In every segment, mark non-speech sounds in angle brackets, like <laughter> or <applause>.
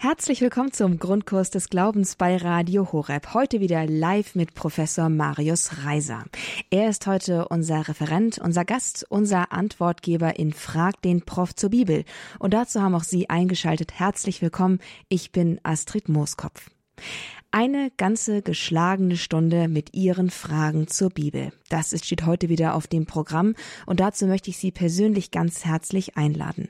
Herzlich willkommen zum Grundkurs des Glaubens bei Radio Horeb. Heute wieder live mit Professor Marius Reiser. Er ist heute unser Referent, unser Gast, unser Antwortgeber in Frag den Prof zur Bibel. Und dazu haben auch Sie eingeschaltet. Herzlich willkommen. Ich bin Astrid Mooskopf. Eine ganze geschlagene Stunde mit Ihren Fragen zur Bibel. Das steht heute wieder auf dem Programm und dazu möchte ich Sie persönlich ganz herzlich einladen.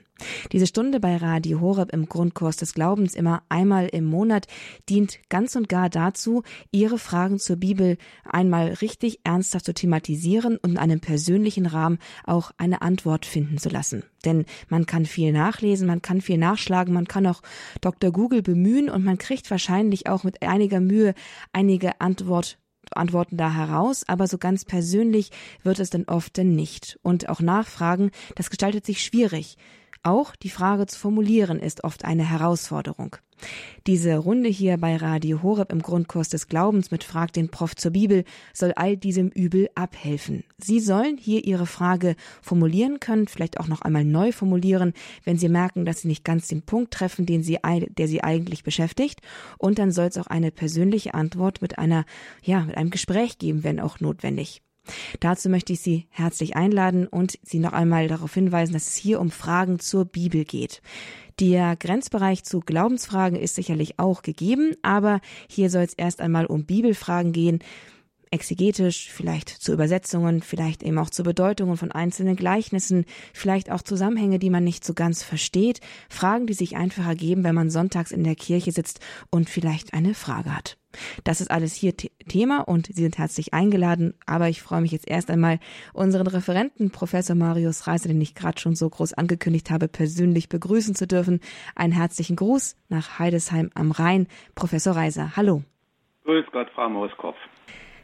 Diese Stunde bei Radio Horeb im Grundkurs des Glaubens immer einmal im Monat dient ganz und gar dazu, Ihre Fragen zur Bibel einmal richtig ernsthaft zu thematisieren und in einem persönlichen Rahmen auch eine Antwort finden zu lassen. Denn man kann viel nachlesen, man kann viel nachschlagen, man kann auch Dr. Google bemühen und man kriegt wahrscheinlich auch mit einiger Mühe einige Antwort Antworten da heraus, aber so ganz persönlich wird es dann oft denn nicht. Und auch Nachfragen, das gestaltet sich schwierig. Auch die Frage zu formulieren ist oft eine Herausforderung. Diese Runde hier bei Radio Horeb im Grundkurs des Glaubens mit Frag den Prof zur Bibel soll all diesem Übel abhelfen. Sie sollen hier Ihre Frage formulieren können, vielleicht auch noch einmal neu formulieren, wenn Sie merken, dass Sie nicht ganz den Punkt treffen, den Sie, der Sie eigentlich beschäftigt. Und dann soll es auch eine persönliche Antwort mit einer, ja, mit einem Gespräch geben, wenn auch notwendig. Dazu möchte ich Sie herzlich einladen und Sie noch einmal darauf hinweisen, dass es hier um Fragen zur Bibel geht. Der Grenzbereich zu Glaubensfragen ist sicherlich auch gegeben, aber hier soll es erst einmal um Bibelfragen gehen, exegetisch, vielleicht zu Übersetzungen, vielleicht eben auch zu Bedeutungen von einzelnen Gleichnissen, vielleicht auch Zusammenhänge, die man nicht so ganz versteht, Fragen, die sich einfach ergeben, wenn man sonntags in der Kirche sitzt und vielleicht eine Frage hat. Das ist alles hier Thema und Sie sind herzlich eingeladen. Aber ich freue mich jetzt erst einmal, unseren Referenten, Professor Marius Reiser, den ich gerade schon so groß angekündigt habe, persönlich begrüßen zu dürfen. Einen herzlichen Gruß nach Heidesheim am Rhein. Professor Reiser, hallo. Grüß Gott, Frau Moskopf.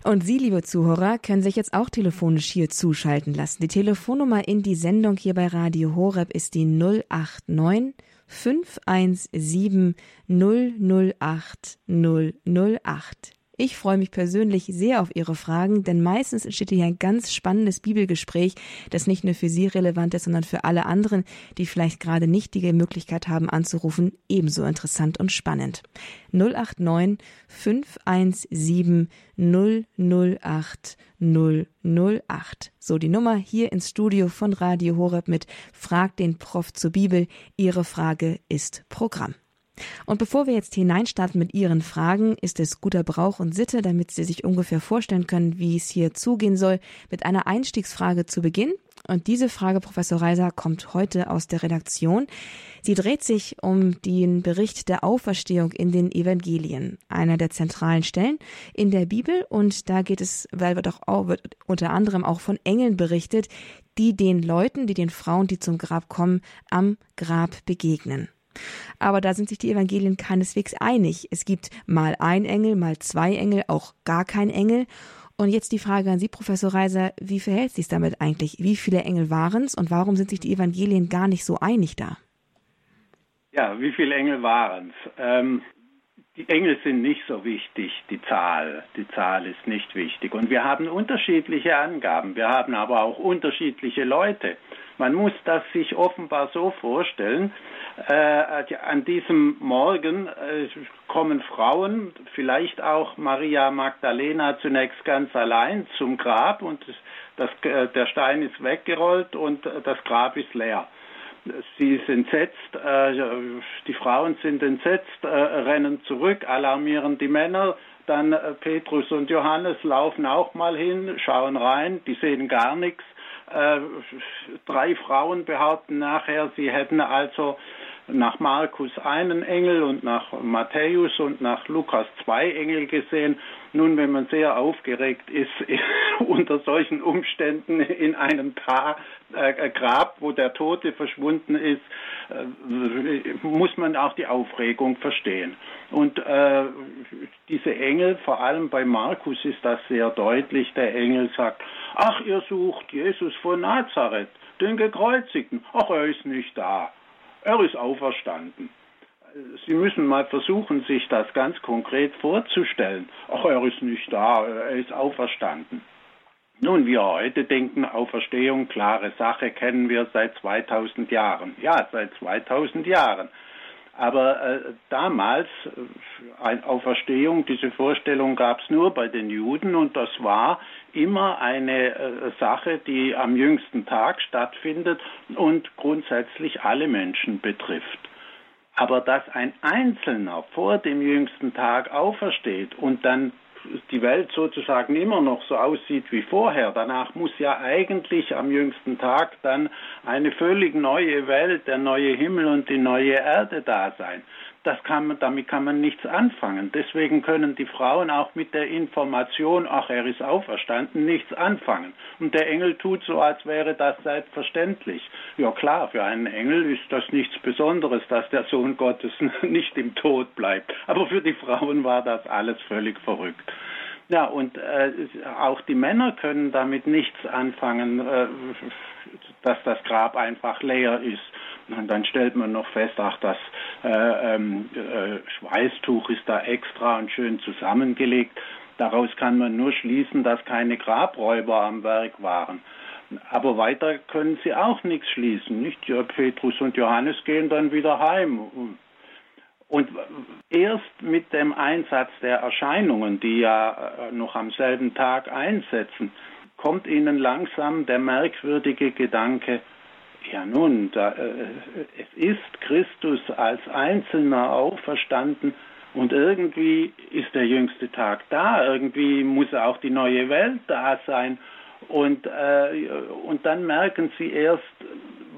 Und Sie, liebe Zuhörer, können sich jetzt auch telefonisch hier zuschalten lassen. Die Telefonnummer in die Sendung hier bei Radio Horeb ist die 089 517 008 008. Ich freue mich persönlich sehr auf Ihre Fragen, denn meistens entsteht hier ein ganz spannendes Bibelgespräch, das nicht nur für Sie relevant ist, sondern für alle anderen, die vielleicht gerade nicht die Möglichkeit haben anzurufen, ebenso interessant und spannend. 089 517 008 008. So die Nummer hier ins Studio von Radio Horeb mit Frag den Prof zur Bibel. Ihre Frage ist Programm. Und bevor wir jetzt hineinstarten mit Ihren Fragen, ist es guter Brauch und Sitte, damit Sie sich ungefähr vorstellen können, wie es hier zugehen soll, mit einer Einstiegsfrage zu Beginn. Und diese Frage, Professor Reiser, kommt heute aus der Redaktion. Sie dreht sich um den Bericht der Auferstehung in den Evangelien, einer der zentralen Stellen in der Bibel. Und da geht es, weil wird auch wird unter anderem auch von Engeln berichtet, die den Leuten, die den Frauen, die zum Grab kommen, am Grab begegnen. Aber da sind sich die Evangelien keineswegs einig. Es gibt mal ein Engel, mal zwei Engel, auch gar kein Engel. Und jetzt die Frage an Sie, Professor Reiser, wie verhält sich damit eigentlich? Wie viele Engel waren es und warum sind sich die Evangelien gar nicht so einig da? Ja, wie viele Engel waren es? Ähm, die Engel sind nicht so wichtig, die Zahl. Die Zahl ist nicht wichtig. Und wir haben unterschiedliche Angaben. Wir haben aber auch unterschiedliche Leute. Man muss das sich offenbar so vorstellen, äh, an diesem Morgen äh, kommen Frauen, vielleicht auch Maria Magdalena zunächst ganz allein zum Grab und das, äh, der Stein ist weggerollt und das Grab ist leer. Sie ist entsetzt, äh, die Frauen sind entsetzt, äh, rennen zurück, alarmieren die Männer, dann äh, Petrus und Johannes laufen auch mal hin, schauen rein, die sehen gar nichts. Drei Frauen behaupten nachher, sie hätten also nach Markus einen Engel und nach Matthäus und nach Lukas zwei Engel gesehen. Nun, wenn man sehr aufgeregt ist, <laughs> unter solchen Umständen in einem Ta äh, Grab, wo der Tote verschwunden ist, äh, muss man auch die Aufregung verstehen. Und äh, diese Engel, vor allem bei Markus ist das sehr deutlich, der Engel sagt, ach, ihr sucht Jesus von Nazareth, den Gekreuzigten, ach, er ist nicht da. Er ist auferstanden. Sie müssen mal versuchen, sich das ganz konkret vorzustellen. Ach, er ist nicht da, er ist auferstanden. Nun, wir heute denken, Auferstehung, klare Sache, kennen wir seit 2000 Jahren. Ja, seit 2000 Jahren. Aber äh, damals, äh, Auferstehung, diese Vorstellung gab es nur bei den Juden und das war immer eine äh, Sache, die am jüngsten Tag stattfindet und grundsätzlich alle Menschen betrifft. Aber dass ein Einzelner vor dem jüngsten Tag aufersteht und dann die Welt sozusagen immer noch so aussieht wie vorher, danach muss ja eigentlich am jüngsten Tag dann eine völlig neue Welt, der neue Himmel und die neue Erde da sein das kann man, damit kann man nichts anfangen. Deswegen können die Frauen auch mit der Information, ach, er ist auferstanden, nichts anfangen. Und der Engel tut so, als wäre das selbstverständlich. Ja klar, für einen Engel ist das nichts Besonderes, dass der Sohn Gottes <laughs> nicht im Tod bleibt. Aber für die Frauen war das alles völlig verrückt. Ja, und äh, auch die Männer können damit nichts anfangen, äh, dass das Grab einfach leer ist. Und dann stellt man noch fest, ach, das äh, ähm, äh, Schweißtuch ist da extra und schön zusammengelegt. Daraus kann man nur schließen, dass keine Grabräuber am Werk waren. Aber weiter können sie auch nichts schließen. Nicht? Ja, Petrus und Johannes gehen dann wieder heim. Und erst mit dem Einsatz der Erscheinungen, die ja äh, noch am selben Tag einsetzen, kommt ihnen langsam der merkwürdige Gedanke, ja nun, da, äh, es ist Christus als Einzelner auferstanden und irgendwie ist der jüngste Tag da, irgendwie muss auch die neue Welt da sein und, äh, und dann merken sie erst,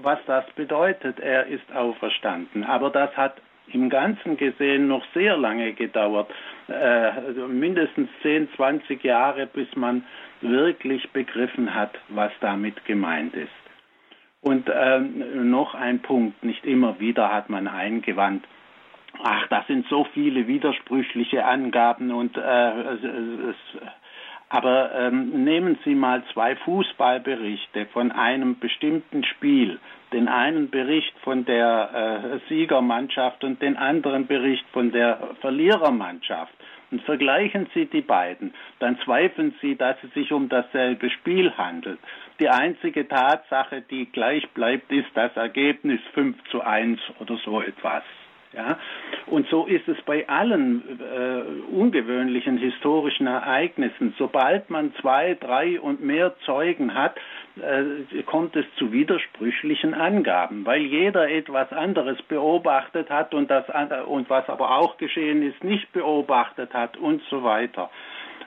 was das bedeutet, er ist auferstanden. Aber das hat im Ganzen gesehen noch sehr lange gedauert, äh, mindestens 10, 20 Jahre, bis man wirklich begriffen hat, was damit gemeint ist. Und ähm, noch ein Punkt, nicht immer wieder hat man eingewandt, ach, das sind so viele widersprüchliche Angaben und äh, es, es, aber ähm, nehmen Sie mal zwei Fußballberichte von einem bestimmten Spiel, den einen Bericht von der äh, Siegermannschaft und den anderen Bericht von der Verlierermannschaft und vergleichen Sie die beiden, dann zweifeln Sie, dass es sich um dasselbe Spiel handelt. Die einzige Tatsache, die gleich bleibt, ist das Ergebnis 5 zu 1 oder so etwas. Ja? Und so ist es bei allen äh, ungewöhnlichen historischen Ereignissen. Sobald man zwei, drei und mehr Zeugen hat, äh, kommt es zu widersprüchlichen Angaben, weil jeder etwas anderes beobachtet hat und, das, und was aber auch geschehen ist, nicht beobachtet hat und so weiter.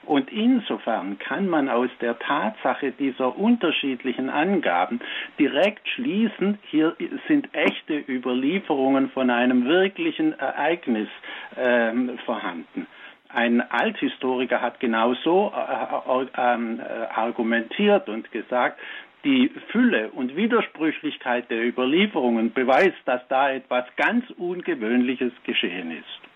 Und insofern kann man aus der Tatsache dieser unterschiedlichen Angaben direkt schließen, hier sind echte Überlieferungen von einem wirklichen Ereignis äh, vorhanden. Ein Althistoriker hat genauso äh, äh, ähm, argumentiert und gesagt, die Fülle und Widersprüchlichkeit der Überlieferungen beweist, dass da etwas ganz Ungewöhnliches geschehen ist.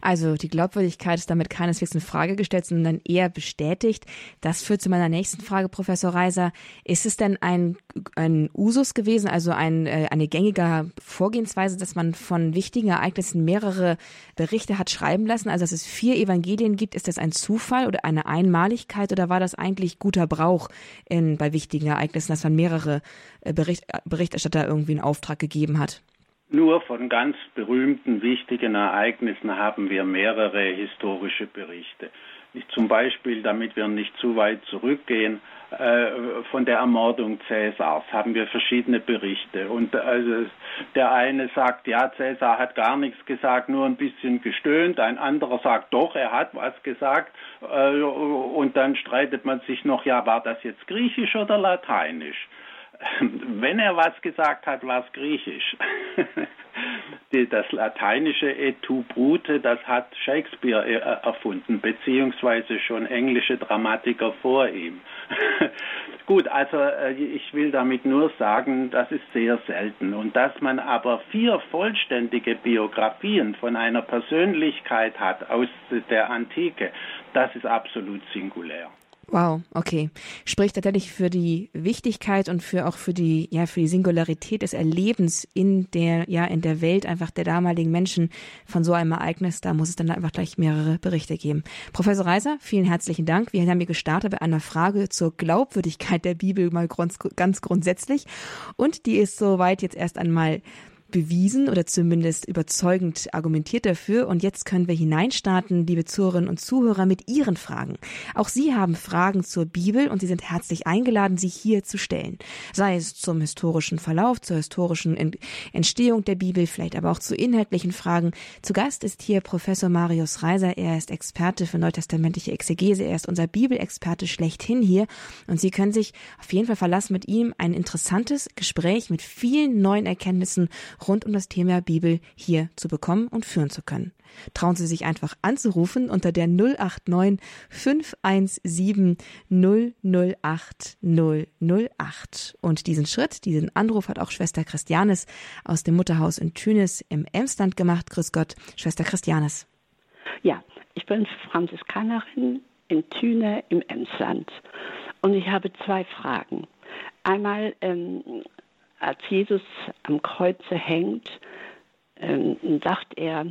Also die Glaubwürdigkeit ist damit keineswegs in Frage gestellt, sondern eher bestätigt. Das führt zu meiner nächsten Frage, Professor Reiser. Ist es denn ein, ein Usus gewesen, also ein, äh, eine gängige Vorgehensweise, dass man von wichtigen Ereignissen mehrere Berichte hat schreiben lassen? Also dass es vier Evangelien gibt, ist das ein Zufall oder eine Einmaligkeit oder war das eigentlich guter Brauch in, bei wichtigen Ereignissen, dass man mehrere äh, Bericht, Berichterstatter irgendwie einen Auftrag gegeben hat? Nur von ganz berühmten, wichtigen Ereignissen haben wir mehrere historische Berichte. Zum Beispiel, damit wir nicht zu weit zurückgehen, äh, von der Ermordung Cäsars haben wir verschiedene Berichte. Und also der eine sagt, ja, Cäsar hat gar nichts gesagt, nur ein bisschen gestöhnt. Ein anderer sagt, doch, er hat was gesagt. Äh, und dann streitet man sich noch, ja, war das jetzt griechisch oder lateinisch? <laughs> wenn er was gesagt hat, war es griechisch. <laughs> das lateinische et tu brute, das hat Shakespeare äh, erfunden, beziehungsweise schon englische Dramatiker vor ihm. <laughs> Gut, also äh, ich will damit nur sagen, das ist sehr selten. Und dass man aber vier vollständige Biografien von einer Persönlichkeit hat aus der Antike, das ist absolut singulär. Wow, okay. Spricht tatsächlich für die Wichtigkeit und für auch für die, ja, für die Singularität des Erlebens in der, ja, in der Welt einfach der damaligen Menschen von so einem Ereignis. Da muss es dann einfach gleich mehrere Berichte geben. Professor Reiser, vielen herzlichen Dank. Wir haben hier gestartet bei einer Frage zur Glaubwürdigkeit der Bibel mal ganz grundsätzlich. Und die ist soweit jetzt erst einmal bewiesen oder zumindest überzeugend argumentiert dafür. Und jetzt können wir hineinstarten, liebe Zuhörerinnen und Zuhörer, mit Ihren Fragen. Auch Sie haben Fragen zur Bibel und Sie sind herzlich eingeladen, sie hier zu stellen. Sei es zum historischen Verlauf, zur historischen Entstehung der Bibel, vielleicht aber auch zu inhaltlichen Fragen. Zu Gast ist hier Professor Marius Reiser. Er ist Experte für neutestamentliche Exegese. Er ist unser Bibelexperte schlechthin hier. Und Sie können sich auf jeden Fall verlassen, mit ihm ein interessantes Gespräch mit vielen neuen Erkenntnissen rund um das Thema Bibel hier zu bekommen und führen zu können. Trauen Sie sich einfach anzurufen unter der 089 517 008 008. Und diesen Schritt, diesen Anruf hat auch Schwester Christianes aus dem Mutterhaus in Tünes im Emsland gemacht. Grüß Gott, Schwester Christianes. Ja, ich bin Franziskanerin in Thüne im Emsland. Und ich habe zwei Fragen. Einmal, ähm, als Jesus am Kreuze hängt, ähm, sagt er,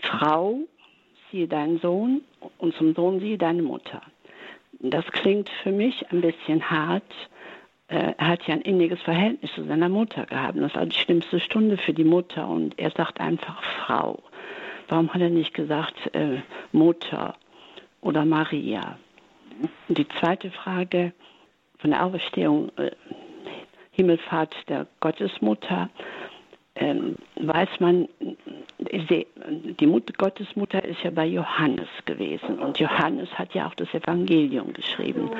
Frau, siehe deinen Sohn und zum Sohn siehe deine Mutter. Das klingt für mich ein bisschen hart. Äh, er hat ja ein inniges Verhältnis zu seiner Mutter gehabt. Das war die schlimmste Stunde für die Mutter und er sagt einfach Frau. Warum hat er nicht gesagt äh, Mutter oder Maria? Und die zweite Frage von der Auferstehung, äh, Himmelfahrt der Gottesmutter, ähm, weiß man, die Mutter, Gottesmutter ist ja bei Johannes gewesen und Johannes hat ja auch das Evangelium geschrieben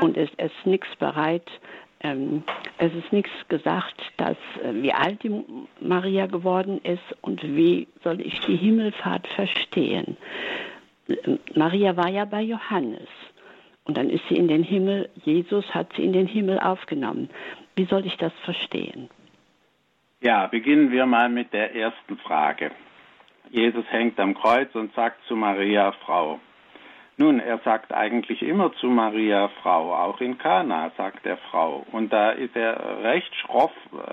und es ist nichts bereit, ähm, es ist nichts gesagt, dass, äh, wie alt die Maria geworden ist und wie soll ich die Himmelfahrt verstehen. Maria war ja bei Johannes und dann ist sie in den Himmel, Jesus hat sie in den Himmel aufgenommen. Wie soll ich das verstehen? Ja, beginnen wir mal mit der ersten Frage. Jesus hängt am Kreuz und sagt zu Maria Frau. Nun, er sagt eigentlich immer zu Maria Frau, auch in Kana sagt er Frau. Und da ist er recht schroff, äh,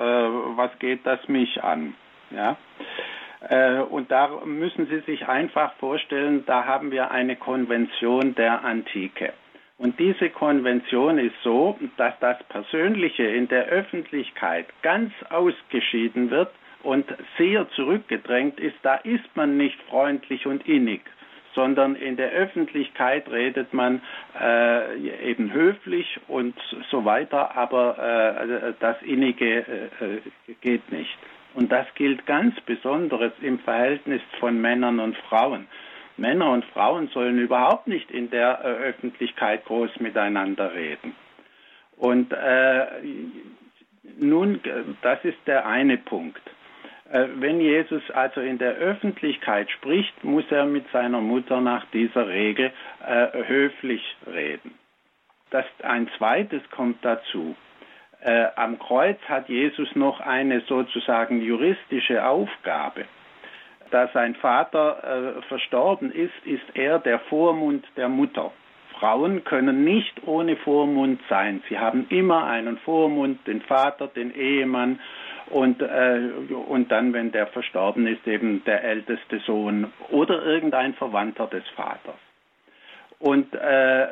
was geht das mich an? Ja. Äh, und da müssen Sie sich einfach vorstellen, da haben wir eine Konvention der Antike. Und diese Konvention ist so, dass das Persönliche in der Öffentlichkeit ganz ausgeschieden wird und sehr zurückgedrängt ist. Da ist man nicht freundlich und innig, sondern in der Öffentlichkeit redet man äh, eben höflich und so weiter, aber äh, das Innige äh, geht nicht. Und das gilt ganz besonders im Verhältnis von Männern und Frauen. Männer und Frauen sollen überhaupt nicht in der äh, Öffentlichkeit groß miteinander reden. Und äh, nun, das ist der eine Punkt. Äh, wenn Jesus also in der Öffentlichkeit spricht, muss er mit seiner Mutter nach dieser Regel äh, höflich reden. Das, ein zweites kommt dazu. Äh, am Kreuz hat Jesus noch eine sozusagen juristische Aufgabe da sein Vater äh, verstorben ist, ist er der Vormund der Mutter. Frauen können nicht ohne Vormund sein. Sie haben immer einen Vormund, den Vater, den Ehemann und, äh, und dann, wenn der verstorben ist, eben der älteste Sohn oder irgendein Verwandter des Vaters. Und äh,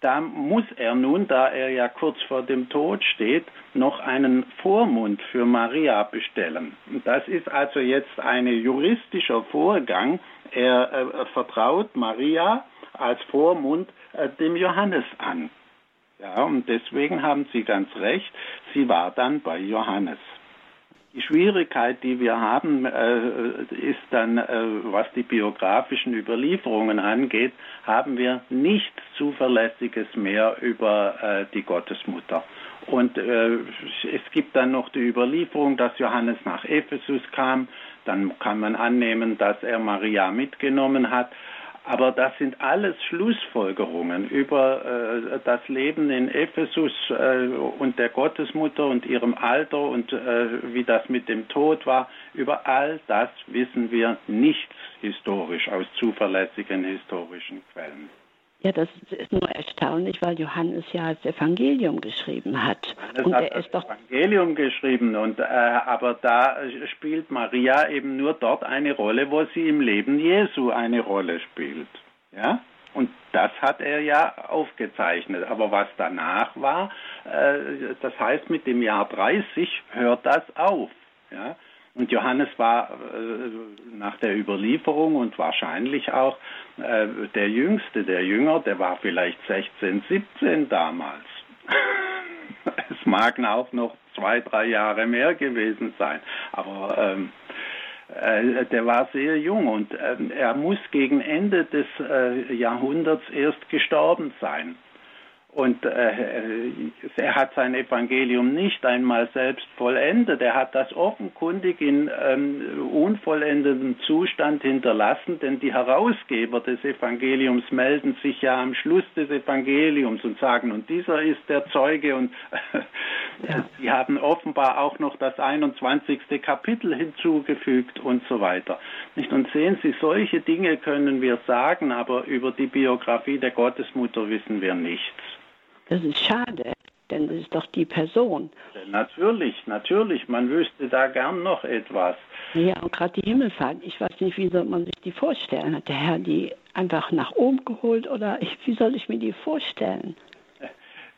da muss er nun, da er ja kurz vor dem Tod steht, noch einen Vormund für Maria bestellen. Das ist also jetzt ein juristischer Vorgang. Er äh, vertraut Maria als Vormund äh, dem Johannes an. Ja, und deswegen haben Sie ganz recht, sie war dann bei Johannes. Die Schwierigkeit, die wir haben, äh, ist dann, äh, was die biografischen Überlieferungen angeht, haben wir nichts Zuverlässiges mehr über äh, die Gottesmutter. Und es gibt dann noch die Überlieferung, dass Johannes nach Ephesus kam. Dann kann man annehmen, dass er Maria mitgenommen hat. Aber das sind alles Schlussfolgerungen über äh, das Leben in Ephesus äh, und der Gottesmutter und ihrem Alter und äh, wie das mit dem Tod war. Über all das wissen wir nichts historisch aus zuverlässigen historischen Quellen. Ja, das ist nur erstaunlich, weil Johannes ja das Evangelium geschrieben hat. Das und hat er ist das doch Evangelium geschrieben und äh, aber da spielt Maria eben nur dort eine Rolle, wo sie im Leben Jesu eine Rolle spielt. Ja? Und das hat er ja aufgezeichnet. Aber was danach war, äh, das heißt mit dem Jahr 30 hört das auf. Ja? Und Johannes war äh, nach der Überlieferung und wahrscheinlich auch äh, der Jüngste der Jünger, der war vielleicht 16, 17 damals. <laughs> es mag auch noch zwei, drei Jahre mehr gewesen sein, aber ähm, äh, der war sehr jung und äh, er muss gegen Ende des äh, Jahrhunderts erst gestorben sein. Und äh, er hat sein Evangelium nicht einmal selbst vollendet. Er hat das offenkundig in ähm, unvollendetem Zustand hinterlassen, denn die Herausgeber des Evangeliums melden sich ja am Schluss des Evangeliums und sagen, und dieser ist der Zeuge und äh, <laughs> ja. die haben offenbar auch noch das 21. Kapitel hinzugefügt und so weiter. Nicht? Und sehen Sie, solche Dinge können wir sagen, aber über die Biografie der Gottesmutter wissen wir nichts. Das ist schade, denn das ist doch die Person. Natürlich, natürlich. Man wüsste da gern noch etwas. Ja, und gerade die Himmelfahrt, ich weiß nicht, wie soll man sich die vorstellen? Hat der Herr die einfach nach oben geholt oder ich, <laughs> wie soll ich mir die vorstellen?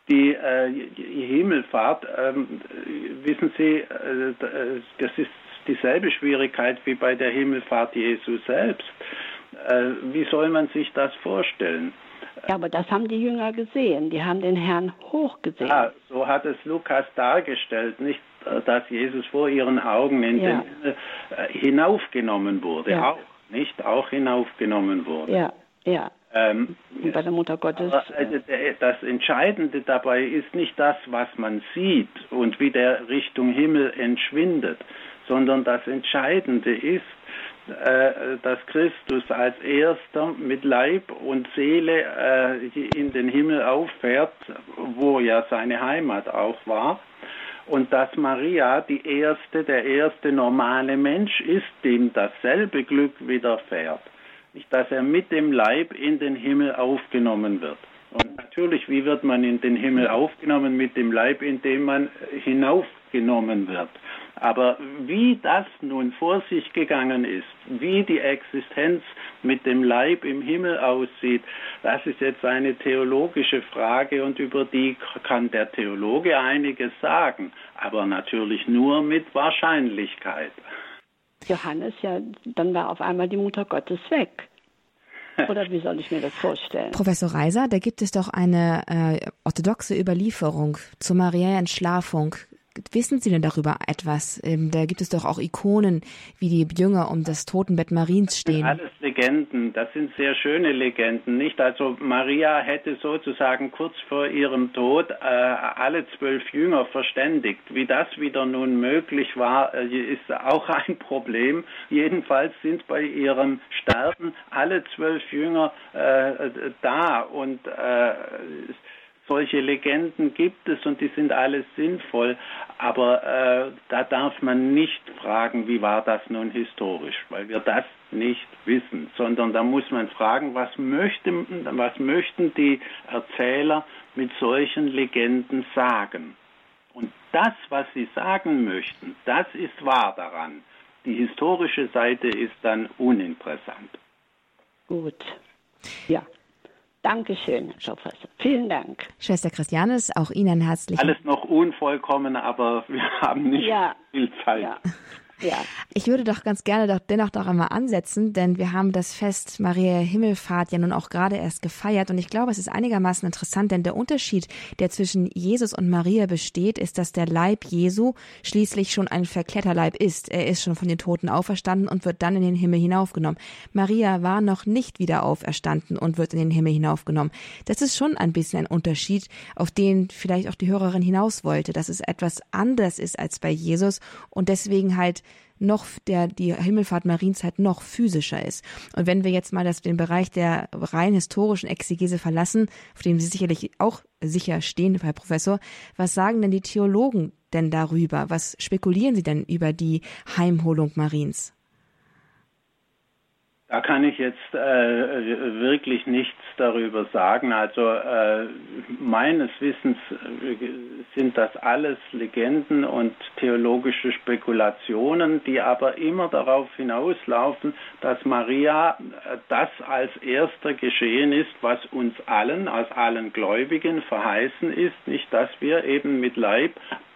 Die, äh, die Himmelfahrt, ähm, wissen Sie, äh, das ist dieselbe Schwierigkeit wie bei der Himmelfahrt Jesu selbst. Äh, wie soll man sich das vorstellen? Ja, aber das haben die Jünger gesehen. Die haben den Herrn hochgesehen. Ja, so hat es Lukas dargestellt, nicht, äh, dass Jesus vor ihren Augen in ja. den äh, hinaufgenommen wurde. Ja. Auch, nicht auch hinaufgenommen wurde. Ja, ja. Ähm, bei der Mutter Gottes. Aber, also, das Entscheidende dabei ist nicht das, was man sieht und wie der Richtung Himmel entschwindet, sondern das Entscheidende ist, äh, dass Christus als erster mit Leib und Seele äh, in den Himmel auffährt, wo ja seine Heimat auch war, und dass Maria die erste, der erste normale Mensch ist, dem dasselbe Glück widerfährt. Dass er mit dem Leib in den Himmel aufgenommen wird. Und natürlich, wie wird man in den Himmel aufgenommen? Mit dem Leib, in dem man hinaufgenommen wird. Aber wie das nun vor sich gegangen ist, wie die Existenz mit dem Leib im Himmel aussieht, das ist jetzt eine theologische Frage und über die kann der Theologe einiges sagen, aber natürlich nur mit Wahrscheinlichkeit. Johannes, ja, dann war auf einmal die Mutter Gottes weg. Oder wie soll ich mir das vorstellen? Professor Reiser, da gibt es doch eine äh, orthodoxe Überlieferung zur Maria-Entschlafung wissen Sie denn darüber etwas? Ähm, da gibt es doch auch Ikonen, wie die Jünger um das Totenbett Mariens stehen. Das sind alles Legenden, das sind sehr schöne Legenden, nicht? Also Maria hätte sozusagen kurz vor ihrem Tod äh, alle zwölf Jünger verständigt. Wie das wieder nun möglich war, äh, ist auch <laughs> ein Problem. Jedenfalls sind bei ihrem Sterben alle zwölf Jünger äh, da und äh, solche Legenden gibt es und die sind alles sinnvoll, aber äh, da darf man nicht fragen, wie war das nun historisch, weil wir das nicht wissen, sondern da muss man fragen, was möchten, was möchten die Erzähler mit solchen Legenden sagen? Und das, was sie sagen möchten, das ist wahr daran. Die historische Seite ist dann uninteressant. Gut. Ja, Dankeschön, Herr Professor. Vielen Dank. Schwester Christianis, auch Ihnen herzlich. Alles noch unvollkommen, aber wir haben nicht ja. viel Zeit. Ja. Ja. Ich würde doch ganz gerne doch dennoch doch einmal ansetzen, denn wir haben das Fest Maria Himmelfahrt ja nun auch gerade erst gefeiert und ich glaube, es ist einigermaßen interessant, denn der Unterschied, der zwischen Jesus und Maria besteht, ist, dass der Leib Jesu schließlich schon ein Verkletterleib ist. Er ist schon von den Toten auferstanden und wird dann in den Himmel hinaufgenommen. Maria war noch nicht wieder auferstanden und wird in den Himmel hinaufgenommen. Das ist schon ein bisschen ein Unterschied, auf den vielleicht auch die Hörerin hinaus wollte, dass es etwas anders ist als bei Jesus und deswegen halt noch der die Himmelfahrt Marienzeit noch physischer ist. Und wenn wir jetzt mal das den Bereich der rein historischen Exegese verlassen, auf dem Sie sicherlich auch sicher stehen, Herr Professor, was sagen denn die Theologen denn darüber? Was spekulieren sie denn über die Heimholung Mariens? Da kann ich jetzt äh, wirklich nichts darüber sagen. Also äh, meines Wissens äh, sind das alles Legenden und theologische Spekulationen, die aber immer darauf hinauslaufen, dass Maria äh, das als erster geschehen ist, was uns allen, als allen Gläubigen verheißen ist, nicht, dass wir eben mit Leib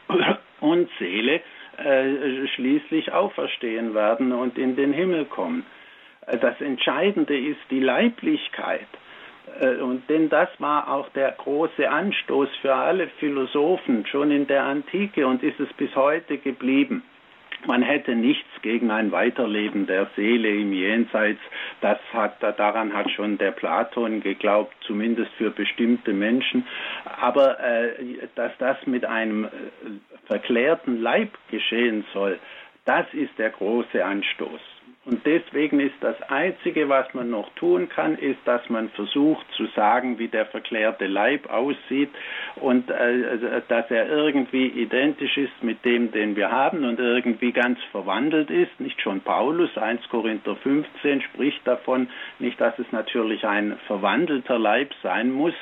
<coughs> und Seele äh, schließlich auferstehen werden und in den Himmel kommen. Das Entscheidende ist die Leiblichkeit. Äh, und denn das war auch der große Anstoß für alle Philosophen schon in der Antike und ist es bis heute geblieben. Man hätte nichts gegen ein Weiterleben der Seele im Jenseits. Das hat, daran hat schon der Platon geglaubt, zumindest für bestimmte Menschen. Aber äh, dass das mit einem äh, verklärten Leib geschehen soll, das ist der große Anstoß. Und deswegen ist das Einzige, was man noch tun kann, ist, dass man versucht zu sagen, wie der verklärte Leib aussieht und äh, dass er irgendwie identisch ist mit dem, den wir haben und irgendwie ganz verwandelt ist. Nicht schon Paulus, 1 Korinther 15 spricht davon, nicht, dass es natürlich ein verwandelter Leib sein muss.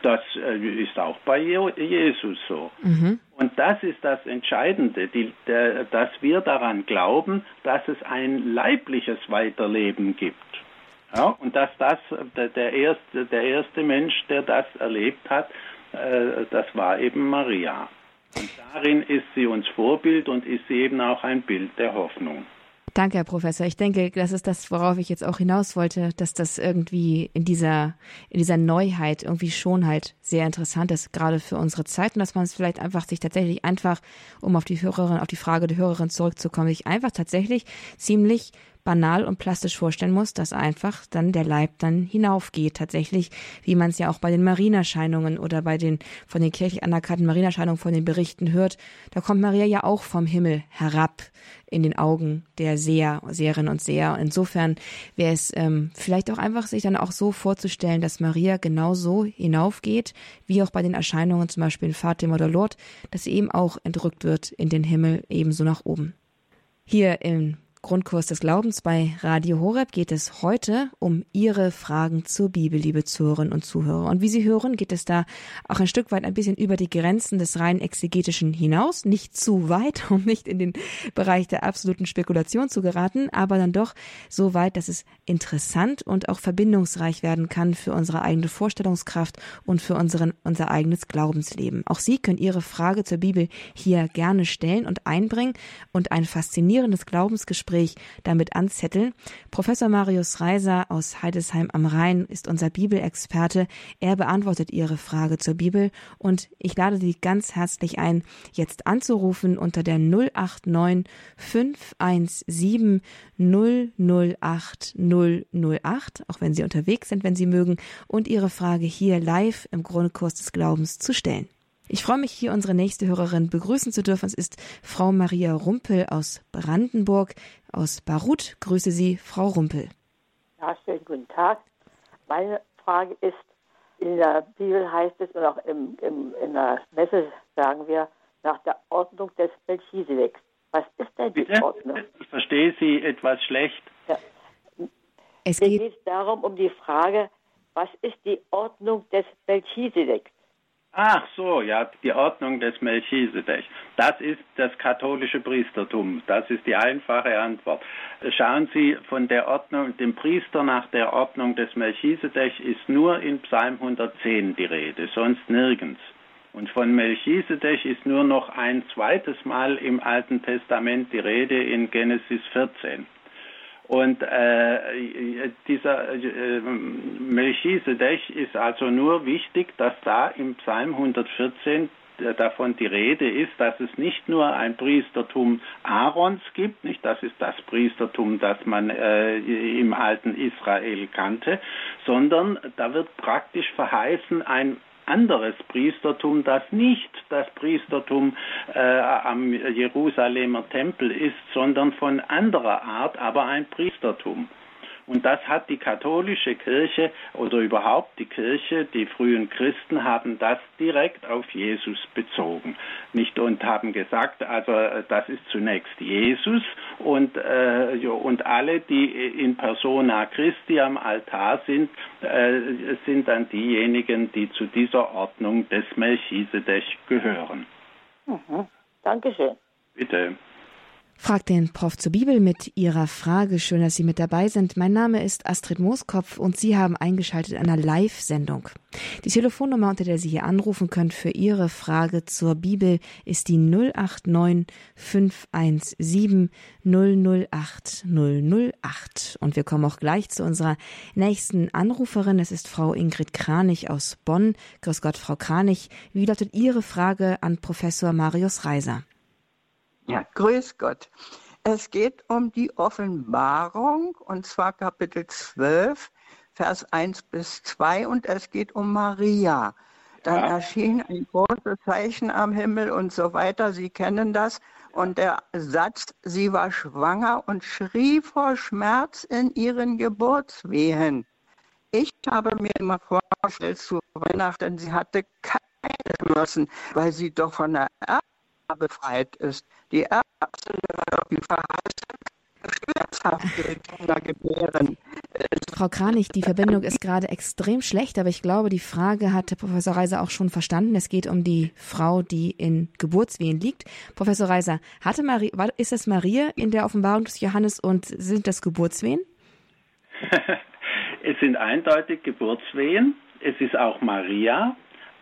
Das äh, ist auch bei Jesus so. Mhm. Und das ist das Entscheidende, die, der, dass wir daran glauben, dass es ein leibliches Weiterleben gibt. Ja, und dass das der, der, erste, der erste Mensch, der das erlebt hat, äh, das war eben Maria. Und darin ist sie uns Vorbild und ist sie eben auch ein Bild der Hoffnung. Danke, Herr Professor. Ich denke, das ist das, worauf ich jetzt auch hinaus wollte, dass das irgendwie in dieser, in dieser Neuheit irgendwie schon halt sehr interessant ist, gerade für unsere Zeit und dass man es vielleicht einfach sich tatsächlich einfach, um auf die Hörerin, auf die Frage der Hörerin zurückzukommen, sich einfach tatsächlich ziemlich banal und plastisch vorstellen muss, dass einfach dann der Leib dann hinaufgeht, tatsächlich, wie man es ja auch bei den Marienerscheinungen oder bei den von den kirchlich anerkannten Marienerscheinungen von den Berichten hört, da kommt Maria ja auch vom Himmel herab in den Augen der Seher, Seherinnen und Seher. Insofern wäre es ähm, vielleicht auch einfach, sich dann auch so vorzustellen, dass Maria genauso hinaufgeht, wie auch bei den Erscheinungen zum Beispiel in Fatima oder Lord, dass sie eben auch entrückt wird in den Himmel, ebenso nach oben. Hier im Grundkurs des Glaubens bei Radio Horeb geht es heute um Ihre Fragen zur Bibel, liebe Zuhörerinnen und Zuhörer. Und wie Sie hören, geht es da auch ein Stück weit ein bisschen über die Grenzen des rein exegetischen hinaus. Nicht zu weit, <laughs> um nicht in den Bereich der absoluten Spekulation zu geraten, aber dann doch so weit, dass es interessant und auch verbindungsreich werden kann für unsere eigene Vorstellungskraft und für unseren, unser eigenes Glaubensleben. Auch Sie können Ihre Frage zur Bibel hier gerne stellen und einbringen und ein faszinierendes Glaubensgespräch Gespräch damit anzetteln. Professor Marius Reiser aus Heidesheim am Rhein ist unser Bibelexperte. Er beantwortet Ihre Frage zur Bibel und ich lade Sie ganz herzlich ein, jetzt anzurufen unter der 089 517 008 008, auch wenn Sie unterwegs sind, wenn Sie mögen, und Ihre Frage hier live im Grundkurs des Glaubens zu stellen. Ich freue mich, hier unsere nächste Hörerin begrüßen zu dürfen. Es ist Frau Maria Rumpel aus Brandenburg, aus Barut. Grüße Sie, Frau Rumpel. Ja, schönen guten Tag. Meine Frage ist, in der Bibel heißt es und auch im, im, in der Messe sagen wir, nach der Ordnung des Melchisedeks. Was ist denn die Bitte? Ordnung? Ich verstehe Sie etwas schlecht. Ja. Es geht, geht darum, um die Frage, was ist die Ordnung des Melchisedeks? Ach so, ja, die Ordnung des Melchisedech. Das ist das katholische Priestertum. Das ist die einfache Antwort. Schauen Sie, von der Ordnung, dem Priester nach der Ordnung des Melchisedech ist nur in Psalm 110 die Rede, sonst nirgends. Und von Melchisedech ist nur noch ein zweites Mal im Alten Testament die Rede in Genesis 14. Und äh, dieser äh, Melchisedech ist also nur wichtig, dass da im Psalm 114 davon die Rede ist, dass es nicht nur ein Priestertum Aarons gibt, nicht? Das ist das Priestertum, das man äh, im alten Israel kannte, sondern da wird praktisch verheißen ein anderes Priestertum, das nicht das Priestertum äh, am Jerusalemer Tempel ist, sondern von anderer Art, aber ein Priestertum. Und das hat die katholische Kirche oder überhaupt die Kirche, die frühen Christen haben das direkt auf Jesus bezogen. Nicht und haben gesagt, also äh, das ist zunächst Jesus und, äh, und alle, die in persona Christi am Altar sind, äh, sind dann diejenigen, die zu dieser Ordnung des Melchisedech gehören. Mhm. Dankeschön. Bitte. Fragt den Prof zur Bibel mit Ihrer Frage. Schön, dass Sie mit dabei sind. Mein Name ist Astrid Mooskopf und Sie haben eingeschaltet in einer Live-Sendung. Die Telefonnummer, unter der Sie hier anrufen können für Ihre Frage zur Bibel, ist die 089 517 008 008. Und wir kommen auch gleich zu unserer nächsten Anruferin. Es ist Frau Ingrid Kranich aus Bonn. Grüß Gott, Frau Kranich. Wie lautet Ihre Frage an Professor Marius Reiser? Ja, grüß Gott. Es geht um die Offenbarung, und zwar Kapitel 12, Vers 1 bis 2, und es geht um Maria. Dann ja. erschien ein großes Zeichen am Himmel und so weiter. Sie kennen das. Und der Satz, sie war schwanger und schrie vor Schmerz in ihren Geburtswehen. Ich habe mir immer vorgestellt zu Weihnachten, sie hatte keine Schmerzen, weil sie doch von der Erde befreit ist. Die Ärzte war auf die Verheißung schmerzhafte Kinder gebären. Frau Kranich, die Verbindung ist gerade extrem schlecht, aber ich glaube, die Frage hat Professor Reiser auch schon verstanden. Es geht um die Frau, die in Geburtswehen liegt. Professor Reiser, hatte Marie, ist es Maria in der Offenbarung des Johannes und sind das Geburtswehen? <laughs> es sind eindeutig Geburtswehen. Es ist auch Maria